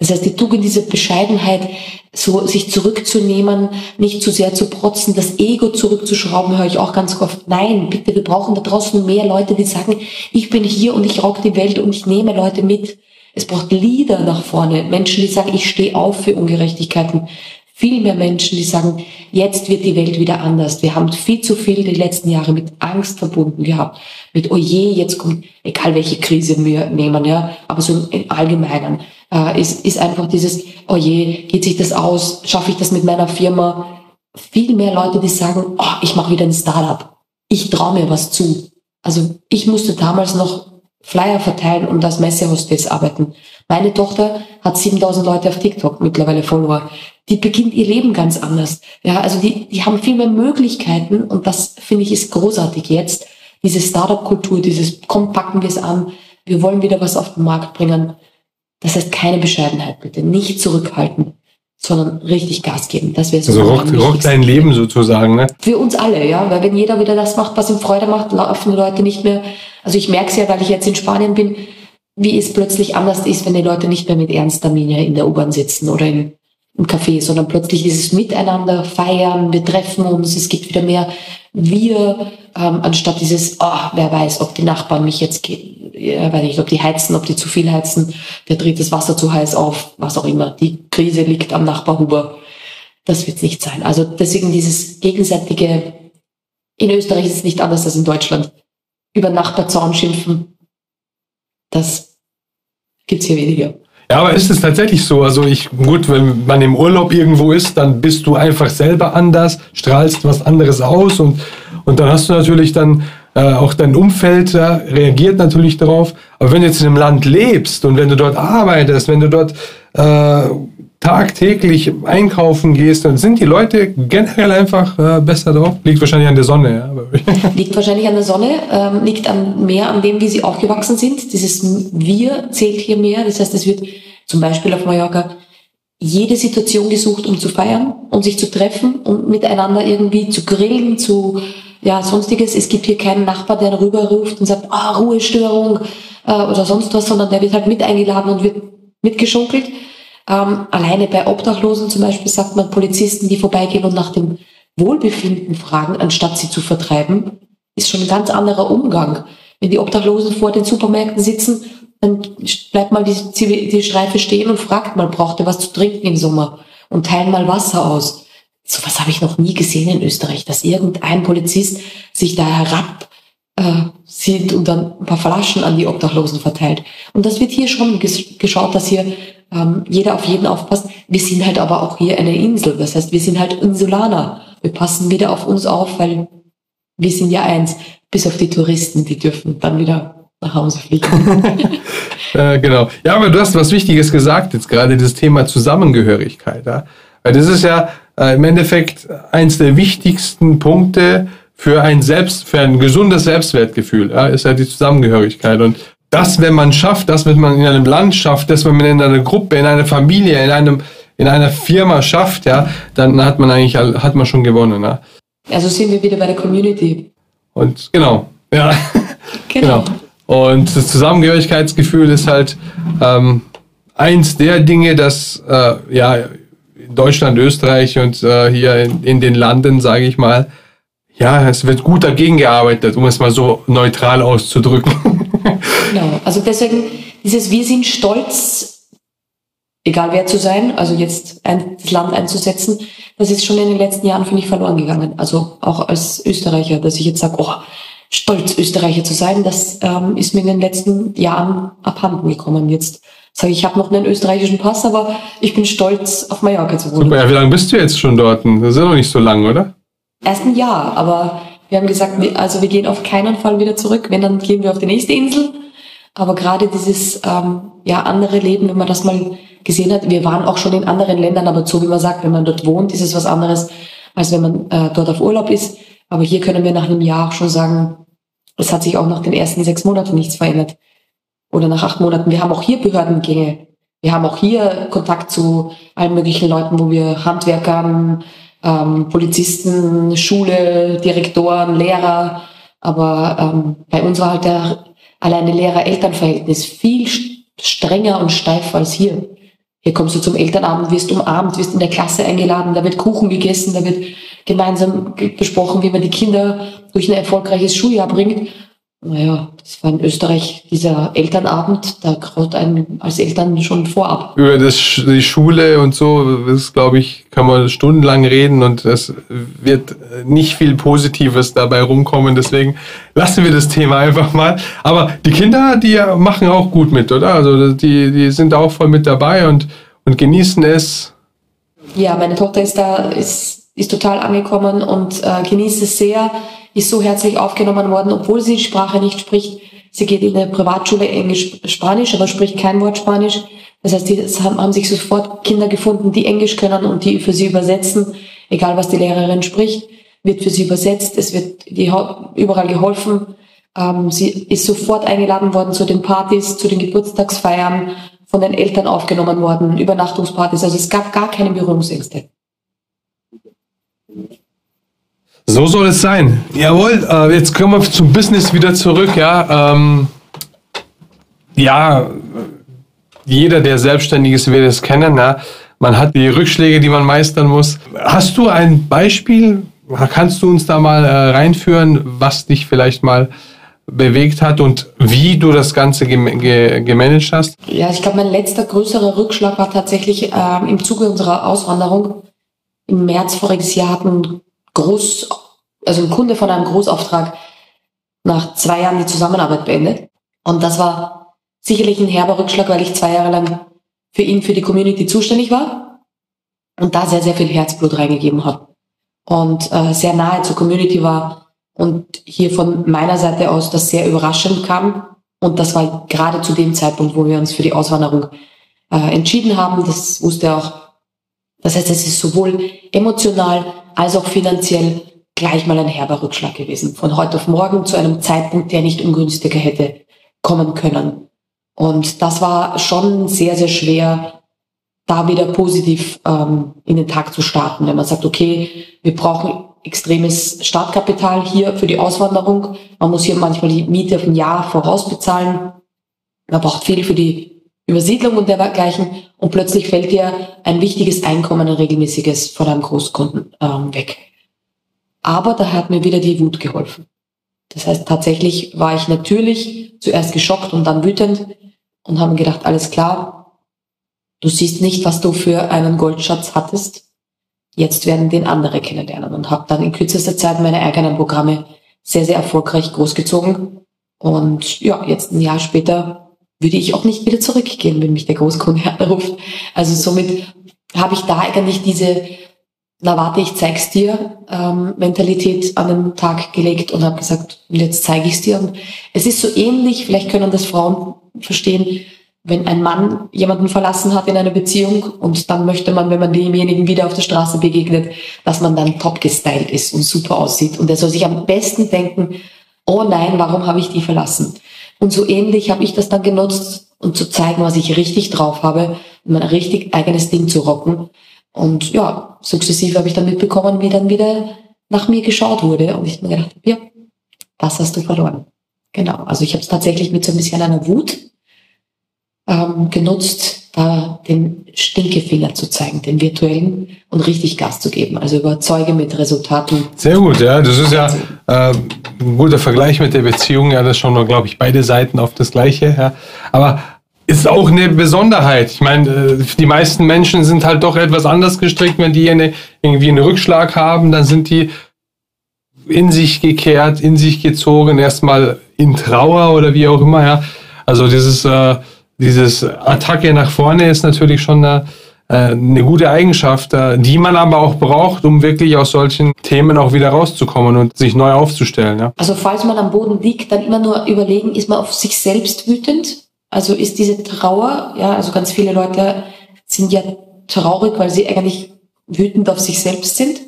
Das heißt, die Tugend dieser Bescheidenheit, so sich zurückzunehmen, nicht zu sehr zu protzen, das Ego zurückzuschrauben, höre ich auch ganz oft. Nein, bitte, wir brauchen da draußen mehr Leute, die sagen, ich bin hier und ich rock die Welt und ich nehme Leute mit. Es braucht Leader nach vorne, Menschen, die sagen, ich stehe auf für Ungerechtigkeiten. Viel mehr Menschen, die sagen, jetzt wird die Welt wieder anders. Wir haben viel zu viel die letzten Jahre mit Angst verbunden gehabt. Mit, oh je, jetzt kommt, egal welche Krise wir nehmen, ja, aber so im Allgemeinen, äh, ist, ist einfach dieses, oh je, geht sich das aus? Schaffe ich das mit meiner Firma? Viel mehr Leute, die sagen, oh, ich mache wieder ein Startup. Ich traue mir was zu. Also ich musste damals noch Flyer verteilen und als Messehostess arbeiten. Meine Tochter hat 7000 Leute auf TikTok, mittlerweile Follower. Die beginnt ihr Leben ganz anders. Ja, also die, die haben viel mehr Möglichkeiten und das finde ich ist großartig jetzt. Diese Startup-Kultur, dieses, komm, packen wir es an. Wir wollen wieder was auf den Markt bringen. Das heißt keine Bescheidenheit, bitte. Nicht zurückhalten, sondern richtig Gas geben. Das wäre so. Also rockt, rockt dein Leben sozusagen, ne? Für uns alle, ja. Weil wenn jeder wieder das macht, was ihm Freude macht, laufen die Leute nicht mehr also ich merke es ja, weil ich jetzt in Spanien bin, wie es plötzlich anders ist, wenn die Leute nicht mehr mit ernster Miene in der U-Bahn sitzen oder im, im Café, sondern plötzlich ist es miteinander, feiern, wir treffen uns, es gibt wieder mehr wir, ähm, anstatt dieses, oh, wer weiß, ob die Nachbarn mich jetzt, ja, weiß nicht, ob die heizen, ob die zu viel heizen, der dreht das Wasser zu heiß auf, was auch immer. Die Krise liegt am Nachbarhuber. Das wird nicht sein. Also deswegen dieses gegenseitige, in Österreich ist es nicht anders als in Deutschland über Nachbarzaun schimpfen, das gibt's hier weniger. Ja, aber ist es tatsächlich so? Also ich, gut, wenn man im Urlaub irgendwo ist, dann bist du einfach selber anders, strahlst was anderes aus und, und dann hast du natürlich dann äh, auch dein Umfeld ja, reagiert natürlich darauf. Aber wenn du jetzt in einem Land lebst und wenn du dort arbeitest, wenn du dort äh, tagtäglich einkaufen gehst, dann sind die Leute generell einfach äh, besser drauf. Liegt wahrscheinlich an der Sonne. Ja. [laughs] liegt wahrscheinlich an der Sonne, ähm, liegt an mehr an dem, wie sie aufgewachsen sind. Dieses Wir zählt hier mehr. Das heißt, es wird zum Beispiel auf Mallorca jede Situation gesucht, um zu feiern, um sich zu treffen und miteinander irgendwie zu grillen, zu ja sonstiges. Es gibt hier keinen Nachbar, der rüberruft und sagt, ah, Ruhestörung äh, oder sonst was, sondern der wird halt mit eingeladen und wird mitgeschunkelt. Ähm, alleine bei Obdachlosen zum Beispiel sagt man Polizisten, die vorbeigehen und nach dem Wohlbefinden fragen, anstatt sie zu vertreiben, ist schon ein ganz anderer Umgang. Wenn die Obdachlosen vor den Supermärkten sitzen, dann bleibt mal die, die Streife stehen und fragt mal, braucht ihr was zu trinken im Sommer? Und teilen mal Wasser aus. So was habe ich noch nie gesehen in Österreich, dass irgendein Polizist sich da herab äh, sieht und dann ein paar Flaschen an die Obdachlosen verteilt. Und das wird hier schon geschaut, dass hier ähm, jeder auf jeden aufpasst. Wir sind halt aber auch hier eine Insel. Das heißt, wir sind halt Insulaner. Wir passen wieder auf uns auf, weil wir sind ja eins. Bis auf die Touristen, die dürfen dann wieder nach Hause fliegen. [laughs] äh, genau. Ja, aber du hast was Wichtiges gesagt, jetzt gerade das Thema Zusammengehörigkeit. Ja? Weil das ist ja äh, im Endeffekt eins der wichtigsten Punkte für ein Selbst, für ein gesundes Selbstwertgefühl, ja, ist ja die Zusammengehörigkeit. Und das, wenn man schafft, das, wenn man in einem Land schafft, das, wenn man in einer Gruppe, in einer Familie, in einem, in einer Firma schafft, ja, dann hat man eigentlich, hat man schon gewonnen. Ja. Also sind wir wieder bei der Community. Und genau, ja. [laughs] Genau. genau. Und das Zusammengehörigkeitsgefühl ist halt ähm, eins der Dinge, dass äh, ja Deutschland, Österreich und äh, hier in, in den Landen, sage ich mal, ja, es wird gut dagegen gearbeitet, um es mal so neutral auszudrücken. [laughs] genau, also deswegen dieses Wir sind stolz, egal wer zu sein, also jetzt ein, das Land einzusetzen, das ist schon in den letzten Jahren, finde ich, verloren gegangen. Also auch als Österreicher, dass ich jetzt sage, oh, stolz Österreicher zu sein, das ähm, ist mir in den letzten Jahren abhanden gekommen. Jetzt sage ich, ich habe noch einen österreichischen Pass, aber ich bin stolz, auf Mallorca zu wohnen. Super, ja, wie lange bist du jetzt schon dort? Das ist ja noch nicht so lang, oder? Erst ein Jahr, aber wir haben gesagt, also wir gehen auf keinen Fall wieder zurück. Wenn, dann gehen wir auf die nächste Insel. Aber gerade dieses ähm, ja, andere Leben, wenn man das mal gesehen hat, wir waren auch schon in anderen Ländern, aber so wie man sagt, wenn man dort wohnt, ist es was anderes, als wenn man äh, dort auf Urlaub ist. Aber hier können wir nach einem Jahr auch schon sagen, es hat sich auch nach den ersten sechs Monaten nichts verändert. Oder nach acht Monaten. Wir haben auch hier Behördengänge. Wir haben auch hier Kontakt zu allen möglichen Leuten, wo wir Handwerkern, ähm, Polizisten, Schule, Direktoren, Lehrer. Aber ähm, bei uns war halt der alleine Lehrer-Eltern-Verhältnis viel strenger und steifer als hier. Hier kommst du zum Elternabend, wirst umarmt, wirst in der Klasse eingeladen, da wird Kuchen gegessen, da wird gemeinsam besprochen, wie man die Kinder durch ein erfolgreiches Schuljahr bringt. Naja, das war in Österreich dieser Elternabend, da graut einem als Eltern schon vorab. Über das, die Schule und so, das glaube ich, kann man stundenlang reden und es wird nicht viel Positives dabei rumkommen. Deswegen lassen wir das Thema einfach mal. Aber die Kinder, die machen auch gut mit, oder? Also die, die sind auch voll mit dabei und, und genießen es. Ja, meine Tochter ist da, ist, ist total angekommen und äh, genießt es sehr ist so herzlich aufgenommen worden, obwohl sie die Sprache nicht spricht. Sie geht in eine Privatschule Englisch-Spanisch, aber spricht kein Wort Spanisch. Das heißt, die haben, sich sofort Kinder gefunden, die Englisch können und die für sie übersetzen, egal was die Lehrerin spricht, wird für sie übersetzt. Es wird überall geholfen. Ähm, sie ist sofort eingeladen worden zu den Partys, zu den Geburtstagsfeiern, von den Eltern aufgenommen worden, Übernachtungspartys. Also es gab gar keine Berührungsängste. So soll es sein. Jawohl, äh, jetzt kommen wir zum Business wieder zurück. Ja, ähm, ja jeder, der selbstständig ist, wird es kennen. Ja. Man hat die Rückschläge, die man meistern muss. Hast du ein Beispiel? Kannst du uns da mal äh, reinführen, was dich vielleicht mal bewegt hat und wie du das Ganze gem ge gemanagt hast? Ja, ich glaube, mein letzter größerer Rückschlag war tatsächlich ähm, im Zuge unserer Auswanderung. Im März voriges Jahr hatten Groß, also ein Kunde von einem Großauftrag nach zwei Jahren die Zusammenarbeit beendet. Und das war sicherlich ein herber Rückschlag, weil ich zwei Jahre lang für ihn, für die Community zuständig war und da sehr, sehr viel Herzblut reingegeben habe. Und äh, sehr nahe zur Community war und hier von meiner Seite aus das sehr überraschend kam. Und das war gerade zu dem Zeitpunkt, wo wir uns für die Auswanderung äh, entschieden haben. Das wusste er auch. Das heißt, es ist sowohl emotional als auch finanziell gleich mal ein herber Rückschlag gewesen. Von heute auf morgen zu einem Zeitpunkt, der nicht ungünstiger hätte kommen können. Und das war schon sehr, sehr schwer, da wieder positiv ähm, in den Tag zu starten. Wenn man sagt, okay, wir brauchen extremes Startkapital hier für die Auswanderung. Man muss hier manchmal die Miete auf ein Jahr vorausbezahlen. Man braucht viel für die Übersiedlung und dergleichen. Und plötzlich fällt dir ein wichtiges Einkommen, ein regelmäßiges von einem Großkunden ähm, weg. Aber da hat mir wieder die Wut geholfen. Das heißt, tatsächlich war ich natürlich zuerst geschockt und dann wütend und habe gedacht, alles klar, du siehst nicht, was du für einen Goldschatz hattest. Jetzt werden den andere kennenlernen und habe dann in kürzester Zeit meine eigenen Programme sehr, sehr erfolgreich großgezogen. Und ja, jetzt ein Jahr später würde ich auch nicht wieder zurückgehen, wenn mich der Großkunde [laughs] anruft. Also somit habe ich da eigentlich diese, na warte, ich zeig's dir, ähm, Mentalität an den Tag gelegt und habe gesagt, jetzt zeige ich's dir. Und es ist so ähnlich, vielleicht können das Frauen verstehen, wenn ein Mann jemanden verlassen hat in einer Beziehung und dann möchte man, wenn man demjenigen wieder auf der Straße begegnet, dass man dann top gestylt ist und super aussieht. Und er soll sich am besten denken, oh nein, warum habe ich die verlassen? Und so ähnlich habe ich das dann genutzt, um zu zeigen, was ich richtig drauf habe, mein richtig eigenes Ding zu rocken. Und ja, sukzessive habe ich dann mitbekommen, wie dann wieder nach mir geschaut wurde. Und ich mir gedacht, ja, das hast du verloren. Genau, also ich habe es tatsächlich mit so ein bisschen einer Wut ähm, genutzt, da den Stinkefinger zu zeigen, den virtuellen und richtig Gas zu geben. Also überzeuge mit Resultaten. Sehr gut, ja. Das ist ja äh, ein guter Vergleich mit der Beziehung. Ja, das schauen glaube ich, beide Seiten auf das Gleiche. Ja. Aber ist auch eine Besonderheit. Ich meine, äh, die meisten Menschen sind halt doch etwas anders gestrickt. Wenn die eine, irgendwie einen Rückschlag haben, dann sind die in sich gekehrt, in sich gezogen, erstmal in Trauer oder wie auch immer. Ja. Also dieses äh, dieses Attacke nach vorne ist natürlich schon eine, äh, eine gute Eigenschaft, äh, die man aber auch braucht, um wirklich aus solchen Themen auch wieder rauszukommen und sich neu aufzustellen. Ja. Also falls man am Boden liegt, dann immer nur überlegen, ist man auf sich selbst wütend? Also ist diese Trauer, ja, also ganz viele Leute sind ja traurig, weil sie eigentlich wütend auf sich selbst sind.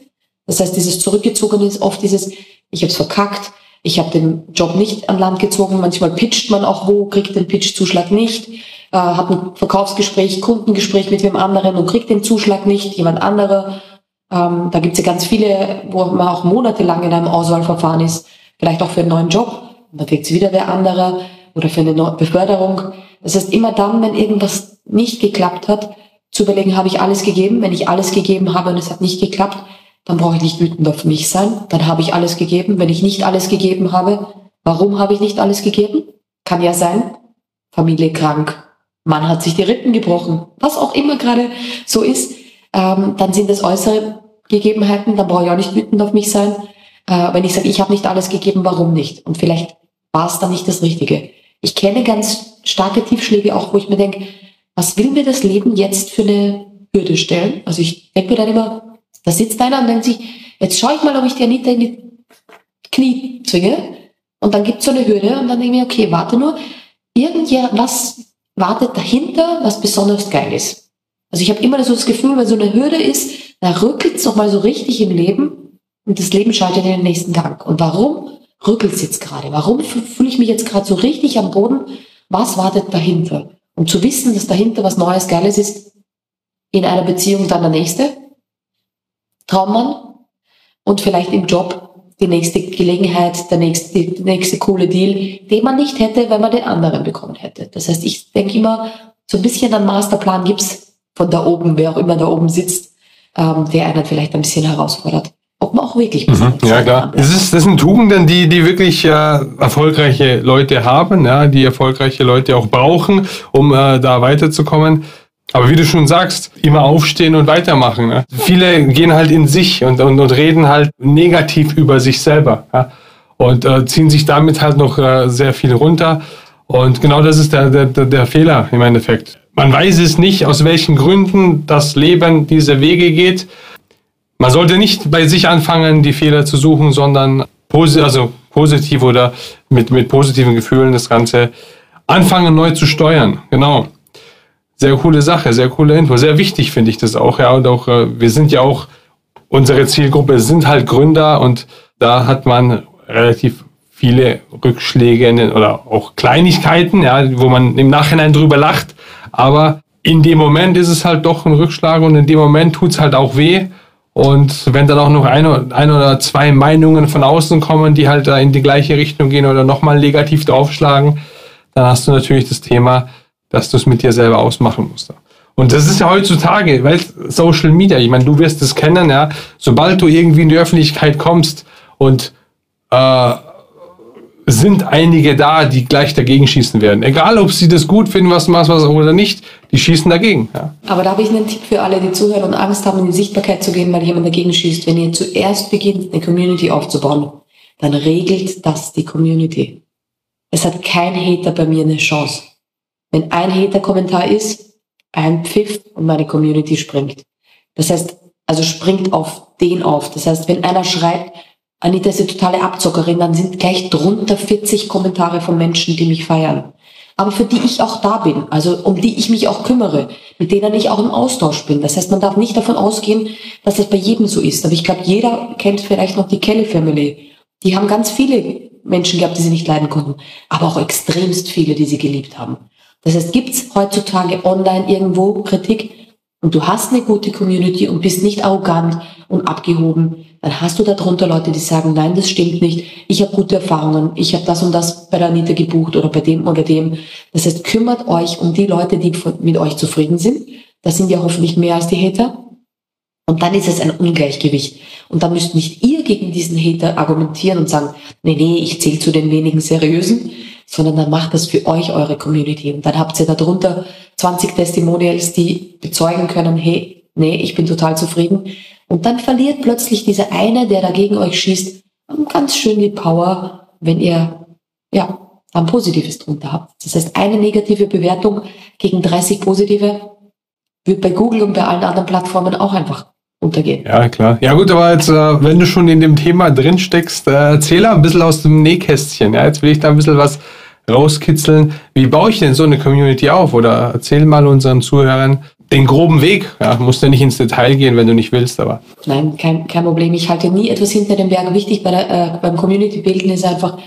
Das heißt, dieses Zurückgezogene ist oft dieses, ich habe es verkackt, ich habe den Job nicht an Land gezogen. Manchmal pitcht man auch wo, kriegt den Pitch-Zuschlag nicht, äh, hat ein Verkaufsgespräch, Kundengespräch mit wem anderen und kriegt den Zuschlag nicht, jemand andere. Ähm, da gibt es ja ganz viele, wo man auch monatelang in einem Auswahlverfahren ist, vielleicht auch für einen neuen Job. Und dann kriegt es wieder der andere oder für eine neue Beförderung. Das heißt, immer dann, wenn irgendwas nicht geklappt hat, zu überlegen, habe ich alles gegeben? Wenn ich alles gegeben habe und es hat nicht geklappt, dann brauche ich nicht wütend auf mich sein. Dann habe ich alles gegeben. Wenn ich nicht alles gegeben habe, warum habe ich nicht alles gegeben? Kann ja sein. Familie krank. Mann hat sich die Rippen gebrochen. Was auch immer gerade so ist. Ähm, dann sind es äußere Gegebenheiten. Dann brauche ich auch nicht wütend auf mich sein. Äh, wenn ich sage, ich habe nicht alles gegeben, warum nicht? Und vielleicht war es dann nicht das Richtige. Ich kenne ganz starke Tiefschläge auch, wo ich mir denke, was will mir das Leben jetzt für eine Hürde stellen? Also ich denke mir dann immer, da sitzt einer und denkt sich, jetzt schaue ich mal, ob ich die Anita in die Knie zwinge. Und dann gibt es so eine Hürde und dann denke ich mir, okay, warte nur, irgendwas wartet dahinter, was besonders geil ist. Also ich habe immer so das Gefühl, wenn so eine Hürde ist, da rückelt es nochmal so richtig im Leben und das Leben schaltet in den nächsten Gang. Und warum rückelt es jetzt gerade? Warum fühle ich mich jetzt gerade so richtig am Boden? Was wartet dahinter? Um zu wissen, dass dahinter was Neues, Geiles ist, in einer Beziehung dann der nächste, Traummann und vielleicht im Job die nächste Gelegenheit, der nächste, der nächste coole Deal, den man nicht hätte, wenn man den anderen bekommen hätte. Das heißt, ich denke immer, so ein bisschen einen Masterplan gibt's von da oben, wer auch immer da oben sitzt, ähm, der einen vielleicht ein bisschen herausfordert. Ob man auch wirklich mhm, Ja, klar. Das, ist, das sind Tugenden, die, die wirklich äh, erfolgreiche Leute haben, ja, die erfolgreiche Leute auch brauchen, um äh, da weiterzukommen. Aber wie du schon sagst, immer aufstehen und weitermachen. Ne? Viele gehen halt in sich und, und, und reden halt negativ über sich selber ja? und äh, ziehen sich damit halt noch äh, sehr viel runter. Und genau das ist der, der, der Fehler im Endeffekt. Man weiß es nicht, aus welchen Gründen das Leben diese Wege geht. Man sollte nicht bei sich anfangen, die Fehler zu suchen, sondern posi also positiv oder mit, mit positiven Gefühlen das Ganze anfangen neu zu steuern. Genau sehr coole Sache, sehr coole Info. Sehr wichtig finde ich das auch. Ja, und auch, äh, wir sind ja auch, unsere Zielgruppe sind halt Gründer und da hat man relativ viele Rückschläge oder auch Kleinigkeiten, ja, wo man im Nachhinein drüber lacht. Aber in dem Moment ist es halt doch ein Rückschlag und in dem Moment tut es halt auch weh. Und wenn dann auch noch ein, ein oder zwei Meinungen von außen kommen, die halt da in die gleiche Richtung gehen oder nochmal negativ draufschlagen, dann hast du natürlich das Thema, dass du es mit dir selber ausmachen musst. Und das ist ja heutzutage, weil Social Media, ich meine, du wirst es kennen, ja, sobald du irgendwie in die Öffentlichkeit kommst und äh, sind einige da, die gleich dagegen schießen werden. Egal, ob sie das gut finden, was du machst was, oder nicht, die schießen dagegen. Ja. Aber da habe ich einen Tipp für alle, die zuhören und Angst haben, in die Sichtbarkeit zu gehen, weil jemand dagegen schießt. Wenn ihr zuerst beginnt, eine Community aufzubauen, dann regelt das die Community. Es hat kein Hater bei mir eine Chance. Wenn ein Hater-Kommentar ist, ein Pfiff und meine Community springt. Das heißt, also springt auf den auf. Das heißt, wenn einer schreibt, Anita ist eine totale Abzockerin, dann sind gleich drunter 40 Kommentare von Menschen, die mich feiern. Aber für die ich auch da bin, also um die ich mich auch kümmere, mit denen ich auch im Austausch bin. Das heißt, man darf nicht davon ausgehen, dass das bei jedem so ist. Aber ich glaube, jeder kennt vielleicht noch die Kelly Family. Die haben ganz viele Menschen gehabt, die sie nicht leiden konnten, aber auch extremst viele, die sie geliebt haben. Das heißt, gibt es heutzutage online irgendwo Kritik? und du hast eine gute Community und bist nicht arrogant und abgehoben, dann hast du darunter Leute, die sagen, nein, das stimmt nicht, ich habe gute Erfahrungen, ich habe das und das bei der Anita gebucht oder bei dem oder dem. Das heißt, kümmert euch um die Leute, die mit euch zufrieden sind. Das sind ja hoffentlich mehr als die Hater. Und dann ist es ein Ungleichgewicht. Und dann müsst nicht ihr gegen diesen Hater argumentieren und sagen, nee, nee, ich zähle zu den wenigen Seriösen, sondern dann macht das für euch eure Community. Und dann habt ihr darunter 20 Testimonials, die bezeugen können, hey, nee, ich bin total zufrieden. Und dann verliert plötzlich dieser eine, der dagegen euch schießt, ganz schön die Power, wenn ihr, ja, ein Positives drunter habt. Das heißt, eine negative Bewertung gegen 30 positive wird bei Google und bei allen anderen Plattformen auch einfach untergehen. Ja, klar. Ja gut, aber jetzt, äh, wenn du schon in dem Thema drin steckst, äh, erzähl ein bisschen aus dem Nähkästchen. Ja, jetzt will ich da ein bisschen was rauskitzeln. Wie baue ich denn so eine Community auf? Oder erzähl mal unseren Zuhörern den groben Weg. Ja, musst ja nicht ins Detail gehen, wenn du nicht willst, aber. Nein, kein, kein Problem. Ich halte nie etwas hinter dem Berg. Wichtig bei der, äh, beim Community-Bilden ist einfach,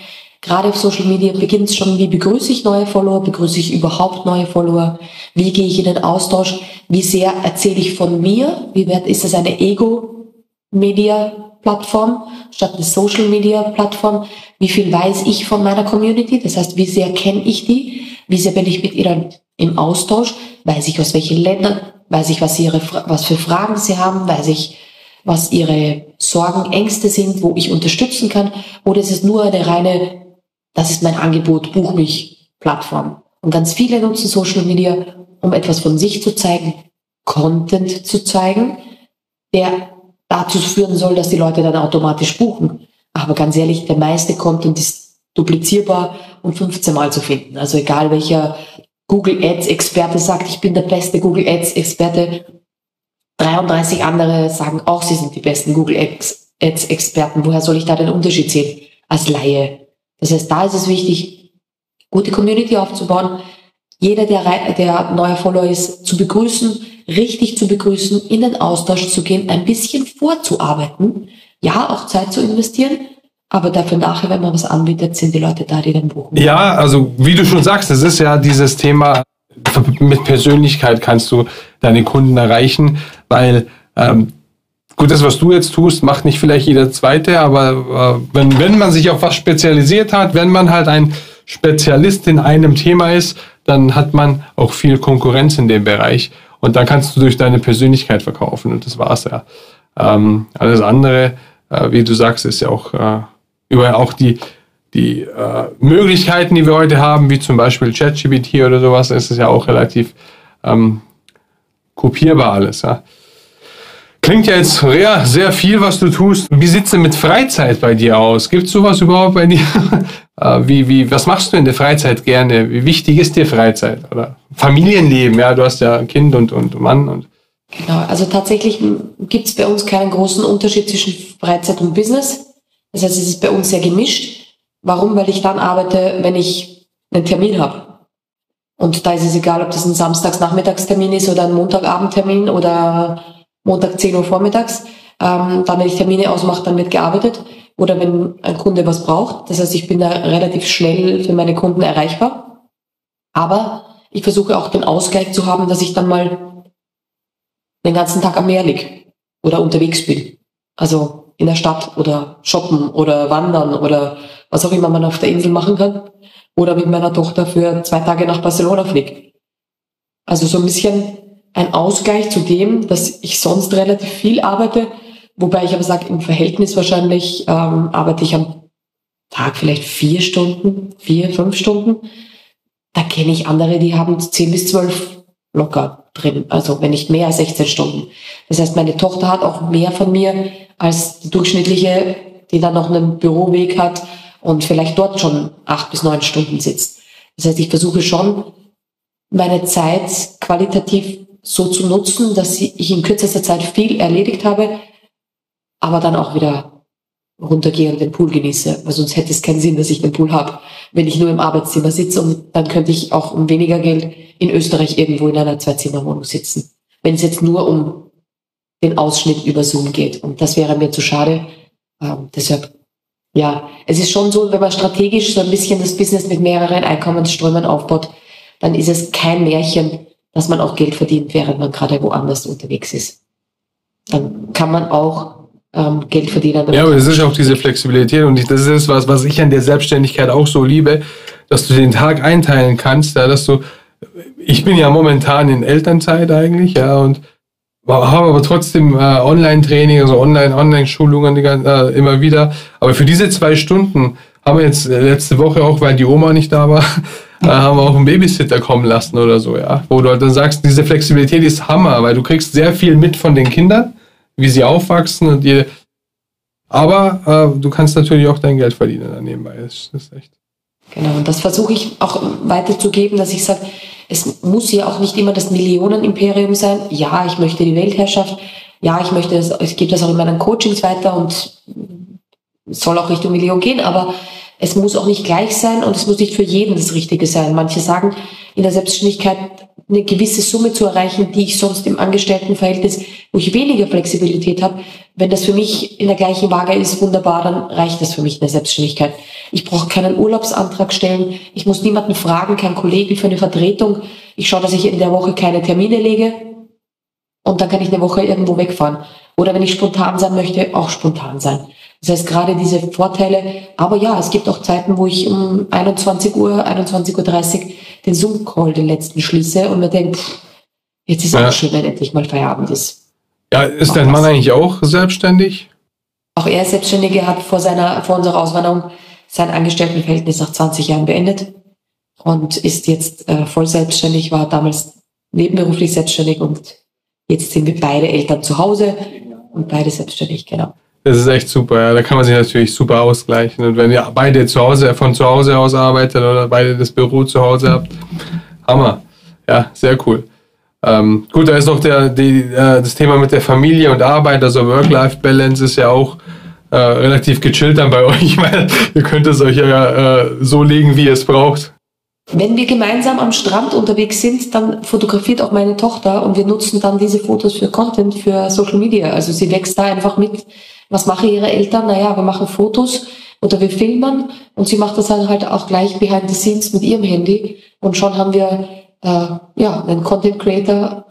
gerade auf Social Media beginnt es schon, wie begrüße ich neue Follower, begrüße ich überhaupt neue Follower, wie gehe ich in den Austausch, wie sehr erzähle ich von mir, wie wert ist es eine Ego-Media Plattform statt eine Social Media Plattform. Wie viel weiß ich von meiner Community? Das heißt, wie sehr kenne ich die? Wie sehr bin ich mit ihr im Austausch? Weiß ich aus welchen Ländern? Weiß ich, was, ihre, was für Fragen sie haben? Weiß ich, was ihre Sorgen, Ängste sind, wo ich unterstützen kann? Oder ist es nur eine reine, das ist mein Angebot, buch mich Plattform? Und ganz viele nutzen Social Media, um etwas von sich zu zeigen, Content zu zeigen, der dazu führen soll, dass die Leute dann automatisch buchen. Aber ganz ehrlich, der meiste Content ist duplizierbar und 15 Mal zu finden. Also egal welcher Google Ads Experte sagt, ich bin der beste Google Ads Experte, 33 andere sagen auch, sie sind die besten Google Ads Experten. Woher soll ich da den Unterschied sehen als Laie? Das heißt, da ist es wichtig, gute Community aufzubauen, jeder, der, der neuer Follower ist, zu begrüßen, richtig zu begrüßen, in den Austausch zu gehen, ein bisschen vorzuarbeiten, ja, auch Zeit zu investieren, aber dafür nachher, wenn man was anbietet, sind die Leute da, die dann buchen. Ja, also wie du schon sagst, es ist ja dieses Thema, mit Persönlichkeit kannst du deine Kunden erreichen, weil ähm, gut, das, was du jetzt tust, macht nicht vielleicht jeder Zweite, aber äh, wenn, wenn man sich auf was spezialisiert hat, wenn man halt ein Spezialist in einem Thema ist, dann hat man auch viel Konkurrenz in dem Bereich. Und dann kannst du durch deine Persönlichkeit verkaufen und das war's ja. Ähm, alles andere, äh, wie du sagst, ist ja auch äh, über auch die, die äh, Möglichkeiten, die wir heute haben, wie zum Beispiel ChatGPT oder sowas, ist es ja auch relativ ähm, kopierbar alles. Ja. Klingt ja jetzt ja, sehr viel, was du tust. Wie sieht es denn mit Freizeit bei dir aus? Gibt es sowas überhaupt bei dir? [laughs] Äh, wie, wie, was machst du in der Freizeit gerne? Wie wichtig ist dir Freizeit? Oder Familienleben, ja, du hast ja Kind und, und Mann und. Genau, also tatsächlich gibt es bei uns keinen großen Unterschied zwischen Freizeit und Business. Das heißt, es ist bei uns sehr gemischt. Warum? Weil ich dann arbeite, wenn ich einen Termin habe. Und da ist es egal, ob das ein Samstagsnachmittagstermin ist oder ein Montagabendtermin oder Montag 10 Uhr vormittags. Ähm, dann, wenn ich Termine ausmache, dann wird gearbeitet. Oder wenn ein Kunde was braucht. Das heißt, ich bin da relativ schnell für meine Kunden erreichbar. Aber ich versuche auch den Ausgleich zu haben, dass ich dann mal den ganzen Tag am Meer liege oder unterwegs bin. Also in der Stadt oder shoppen oder wandern oder was auch immer man auf der Insel machen kann. Oder mit meiner Tochter für zwei Tage nach Barcelona fliegt. Also so ein bisschen ein Ausgleich zu dem, dass ich sonst relativ viel arbeite, wobei ich aber sage, im Verhältnis wahrscheinlich ähm, arbeite ich am Tag vielleicht vier Stunden, vier, fünf Stunden. Da kenne ich andere, die haben zehn bis zwölf locker drin, also wenn nicht mehr als 16 Stunden. Das heißt, meine Tochter hat auch mehr von mir als die durchschnittliche, die dann noch einen Büroweg hat und vielleicht dort schon acht bis neun Stunden sitzt. Das heißt, ich versuche schon, meine Zeit qualitativ so zu nutzen, dass ich in kürzester Zeit viel erledigt habe, aber dann auch wieder runtergehe und den Pool genieße, weil sonst hätte es keinen Sinn, dass ich den Pool habe, wenn ich nur im Arbeitszimmer sitze und dann könnte ich auch um weniger Geld in Österreich irgendwo in einer Zwei-Zimmer-Wohnung sitzen. Wenn es jetzt nur um den Ausschnitt über Zoom geht und das wäre mir zu schade. Ähm, deshalb, ja, es ist schon so, wenn man strategisch so ein bisschen das Business mit mehreren Einkommensströmen aufbaut, dann ist es kein Märchen, dass man auch Geld verdient, während man gerade woanders unterwegs ist. Dann kann man auch ähm, Geld verdienen. Ja, aber das ist auch diese Flexibilität und das ist was, was ich an der Selbstständigkeit auch so liebe, dass du den Tag einteilen kannst, ja, dass du, ich bin ja momentan in Elternzeit eigentlich, ja, und habe aber trotzdem äh, Online-Training, also Online, Online-Schulungen äh, immer wieder. Aber für diese zwei Stunden haben wir jetzt äh, letzte Woche auch, weil die Oma nicht da war, äh, haben wir auch einen Babysitter kommen lassen oder so, ja. Wo du halt dann sagst, diese Flexibilität ist Hammer, weil du kriegst sehr viel mit von den Kindern, wie sie aufwachsen und ihr, aber äh, du kannst natürlich auch dein Geld verdienen dann nebenbei. Das, das ist echt. Genau, und das versuche ich auch weiterzugeben, dass ich sage, es muss ja auch nicht immer das Millionenimperium sein. Ja, ich möchte die Weltherrschaft. Ja, ich möchte das, ich gebe das auch in meinen Coachings weiter und soll auch Richtung Million gehen, aber es muss auch nicht gleich sein und es muss nicht für jeden das Richtige sein. Manche sagen, in der Selbstständigkeit eine gewisse Summe zu erreichen, die ich sonst im Angestelltenverhältnis, wo ich weniger Flexibilität habe, wenn das für mich in der gleichen Waage ist, wunderbar, dann reicht das für mich in der Selbstständigkeit. Ich brauche keinen Urlaubsantrag stellen, ich muss niemanden fragen, keinen Kollegen für eine Vertretung. Ich schaue, dass ich in der Woche keine Termine lege und dann kann ich eine Woche irgendwo wegfahren. Oder wenn ich spontan sein möchte, auch spontan sein. Das heißt, gerade diese Vorteile. Aber ja, es gibt auch Zeiten, wo ich um 21 Uhr, 21.30 Uhr den Zoom-Call, den letzten, schließe und mir denke, jetzt ist ja. auch schön, wenn endlich mal Feierabend ist. Ja, ist dein Mann eigentlich auch selbstständig? Auch er ist selbstständig. Er hat vor seiner, vor unserer Auswanderung sein Angestelltenverhältnis nach 20 Jahren beendet und ist jetzt äh, voll selbstständig, war damals nebenberuflich selbstständig und jetzt sind wir beide Eltern zu Hause und beide selbstständig, genau. Das ist echt super, ja. Da kann man sich natürlich super ausgleichen. Und wenn ihr beide zu Hause, von zu Hause aus arbeitet oder beide das Büro zu Hause habt, Hammer. Ja, sehr cool. Ähm, gut, da ist noch der, die, äh, das Thema mit der Familie und Arbeit, also Work-Life-Balance ist ja auch äh, relativ gechillt dann bei [laughs] euch. Meine, ihr könnt es euch ja äh, so legen, wie ihr es braucht. Wenn wir gemeinsam am Strand unterwegs sind, dann fotografiert auch meine Tochter und wir nutzen dann diese Fotos für Content, für Social Media. Also sie wächst da einfach mit was machen ihre Eltern? Naja, wir machen Fotos oder wir filmen und sie macht das dann halt auch gleich behind the scenes mit ihrem Handy und schon haben wir äh, ja einen Content Creator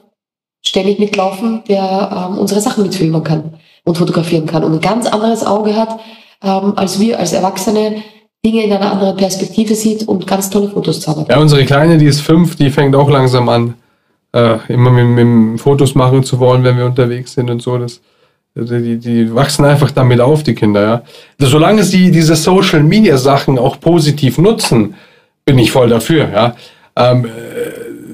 ständig mitlaufen, der ähm, unsere Sachen mitfilmen kann und fotografieren kann und ein ganz anderes Auge hat, ähm, als wir als Erwachsene Dinge in einer anderen Perspektive sieht und ganz tolle Fotos zaubert. Ja, unsere Kleine, die ist fünf, die fängt auch langsam an, äh, immer mit, mit Fotos machen zu wollen, wenn wir unterwegs sind und so. Das die, die wachsen einfach damit auf, die Kinder, ja. Also solange sie diese Social Media Sachen auch positiv nutzen, bin ich voll dafür, ja. Ähm,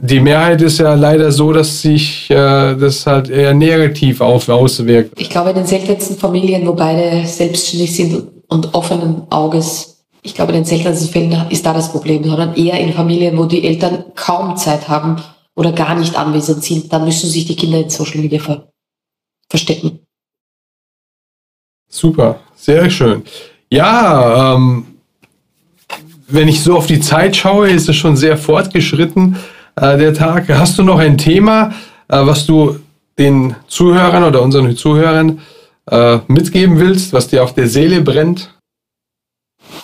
die Mehrheit ist ja leider so, dass sich äh, das halt eher negativ auf, auswirkt. Ich glaube, in den seltensten Familien, wo beide selbstständig sind und offenen Auges, ich glaube, in den seltensten Fällen ist da das Problem, sondern eher in Familien, wo die Eltern kaum Zeit haben oder gar nicht anwesend sind, dann müssen sich die Kinder in Social Media ver verstecken. Super, sehr schön. Ja, ähm, wenn ich so auf die Zeit schaue, ist es schon sehr fortgeschritten, äh, der Tag. Hast du noch ein Thema, äh, was du den Zuhörern oder unseren Zuhörern äh, mitgeben willst, was dir auf der Seele brennt?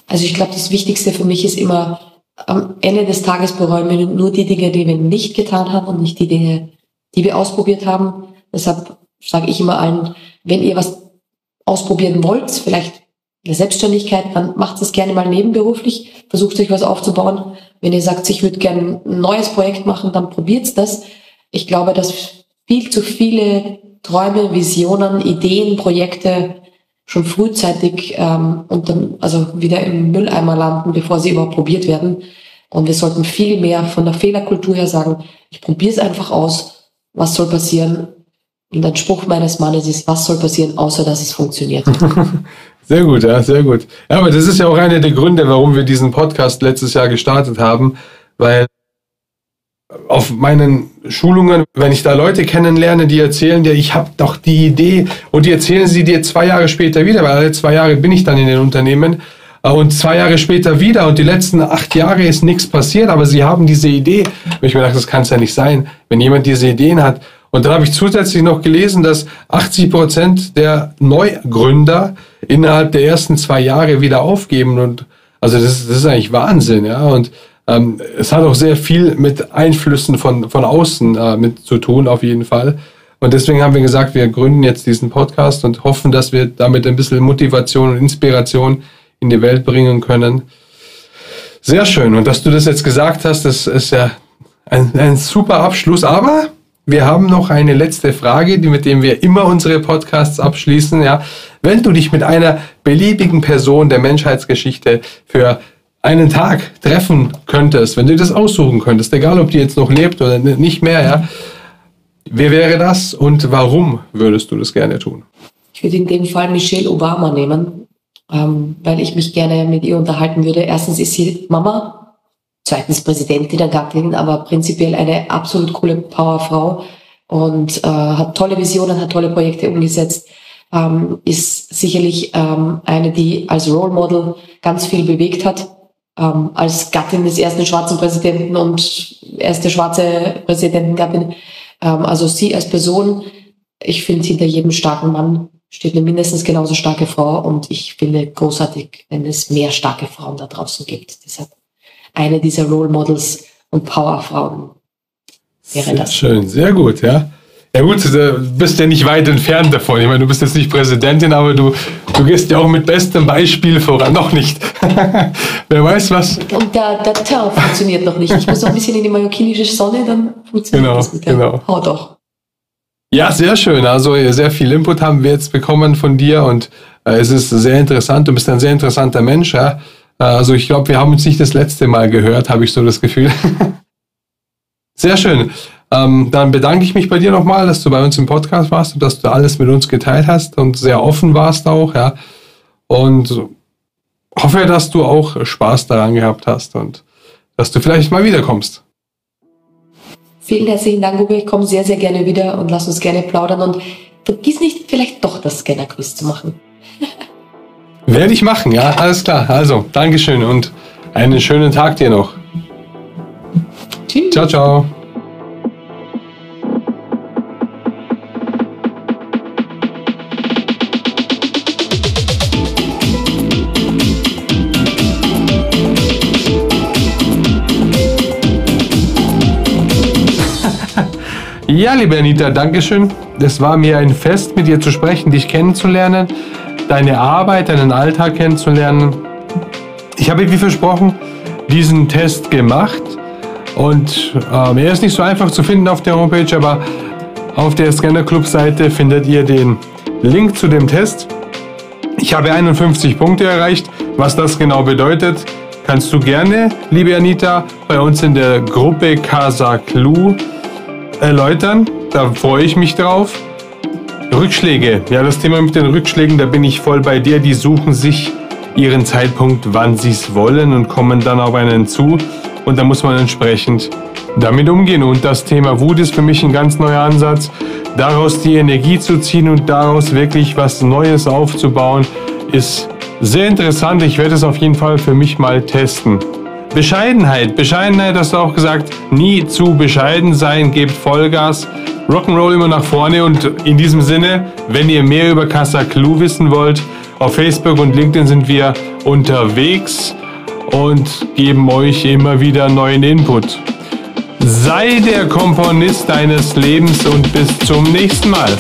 Also ich glaube, das Wichtigste für mich ist immer, am Ende des Tages bereuen wir nur die Dinge, die wir nicht getan haben und nicht die Dinge, die wir ausprobiert haben. Deshalb sage ich immer allen, wenn ihr was ausprobieren wollt, vielleicht eine Selbstständigkeit, dann macht es gerne mal nebenberuflich, versucht euch was aufzubauen. Wenn ihr sagt, ich würde gerne ein neues Projekt machen, dann probiert das. Ich glaube, dass viel zu viele Träume, Visionen, Ideen, Projekte schon frühzeitig ähm, und dann also wieder im Mülleimer landen, bevor sie überhaupt probiert werden. Und wir sollten viel mehr von der Fehlerkultur her sagen, ich probiere es einfach aus, was soll passieren, und ein Spruch meines Mannes ist, was soll passieren, außer dass es funktioniert. [laughs] Sehr gut, ja, sehr gut. Ja, aber das ist ja auch einer der Gründe, warum wir diesen Podcast letztes Jahr gestartet haben, weil auf meinen Schulungen, wenn ich da Leute kennenlerne, die erzählen dir, ich habe doch die Idee und die erzählen sie dir zwei Jahre später wieder, weil alle zwei Jahre bin ich dann in den Unternehmen äh, und zwei Jahre später wieder und die letzten acht Jahre ist nichts passiert, aber sie haben diese Idee. Und ich mir gedacht, das kann es ja nicht sein, wenn jemand diese Ideen hat und dann habe ich zusätzlich noch gelesen, dass 80 Prozent der Neugründer innerhalb der ersten zwei Jahre wieder aufgeben. Und also das, das ist eigentlich Wahnsinn, ja. Und Ähm, es hat auch sehr viel mit Einflüssen von, von außen äh, mit zu tun, auf jeden Fall. Und deswegen haben wir gesagt, wir gründen jetzt diesen Podcast und hoffen, dass wir damit ein bisschen Motivation und Inspiration in die Welt bringen können. Sehr schön. Und dass du das jetzt gesagt hast, das ist ja ein, ein super Abschluss. Aber wir haben noch eine letzte Frage, die, mit dem wir immer unsere Podcasts abschließen. Ja, wenn du dich mit einer beliebigen Person der Menschheitsgeschichte für einen Tag treffen könntest, wenn du das aussuchen könntest, egal ob die jetzt noch lebt oder nicht mehr, ja, wer wäre das und warum würdest du das gerne tun? Ich würde in dem Fall Michelle Obama nehmen, ähm, weil ich mich gerne mit ihr unterhalten würde. Erstens ist sie Mama, zweitens Präsidentin der Gattin, aber prinzipiell eine absolut coole Powerfrau und äh, hat tolle Visionen, hat tolle Projekte umgesetzt, ähm, ist sicherlich ähm, eine, die als Role Model ganz viel bewegt hat ähm, als Gattin des ersten schwarzen Präsidenten und erste schwarze Präsidentengattin. Ähm, also sie als Person, ich finde, hinter jedem starken Mann steht eine mindestens genauso starke Frau und ich finde großartig, wenn es mehr starke Frauen da draußen gibt. Deshalb eine dieser Role Models und Powerfrauen wäre sehr das. Schön, sehr gut, ja. Ja gut, du bist ja nicht weit entfernt davon. Ich meine, du bist jetzt nicht Präsidentin, aber du, du gehst ja auch mit bestem Beispiel voran. Noch nicht. [laughs] Wer weiß was. Und der, der Teint funktioniert noch nicht. Ich muss noch ein bisschen in die mallorquinische Sonne, dann funktioniert genau, das mit der genau. Haut auch. Ja, sehr schön. Also sehr viel Input haben wir jetzt bekommen von dir und äh, es ist sehr interessant. Du bist ein sehr interessanter Mensch. Ja? Äh, also ich glaube, wir haben uns nicht das letzte Mal gehört, habe ich so das Gefühl. [laughs] sehr schön. Ähm, dann bedanke ich mich bei dir nochmal, dass du bei uns im Podcast warst und dass du alles mit uns geteilt hast und sehr offen warst auch, ja. Und hoffe, dass du auch Spaß daran gehabt hast und dass du vielleicht mal wiederkommst. Vielen herzlichen Dank, Uwe. Ich komme sehr, sehr gerne wieder und lass uns gerne plaudern und vergiss nicht, vielleicht doch das Scanner-Quiz zu machen. Werde ich machen, ja, alles klar. Also, Dankeschön und einen schönen Tag dir noch. Tschüss. Ciao, ciao. [laughs] Ja, liebe Anita, Dankeschön. Es war mir ein Fest, mit dir zu sprechen, dich kennenzulernen, deine Arbeit, deinen Alltag kennenzulernen. Ich habe, wie versprochen, diesen Test gemacht und ähm, er ist nicht so einfach zu finden auf der Homepage, aber auf der Scanner Club Seite findet ihr den Link zu dem Test. Ich habe 51 Punkte erreicht. Was das genau bedeutet, kannst du gerne, liebe Anita, bei uns in der Gruppe Casa Clue erläutern. Da freue ich mich drauf. Rückschläge. Ja, das Thema mit den Rückschlägen, da bin ich voll bei dir. Die suchen sich ihren Zeitpunkt, wann sie es wollen und kommen dann auf einen zu. Und da muss man entsprechend damit umgehen. Und das Thema Wut ist für mich ein ganz neuer Ansatz. Daraus die Energie zu ziehen und daraus wirklich was Neues aufzubauen, ist sehr interessant. Ich werde es auf jeden Fall für mich mal testen. Bescheidenheit. Bescheidenheit hast du auch gesagt. Nie zu bescheiden sein, gebt Vollgas. Rock'n'Roll immer nach vorne und in diesem Sinne, wenn ihr mehr über Casa Clue wissen wollt, auf Facebook und LinkedIn sind wir unterwegs und geben euch immer wieder neuen Input. Sei der Komponist deines Lebens und bis zum nächsten Mal.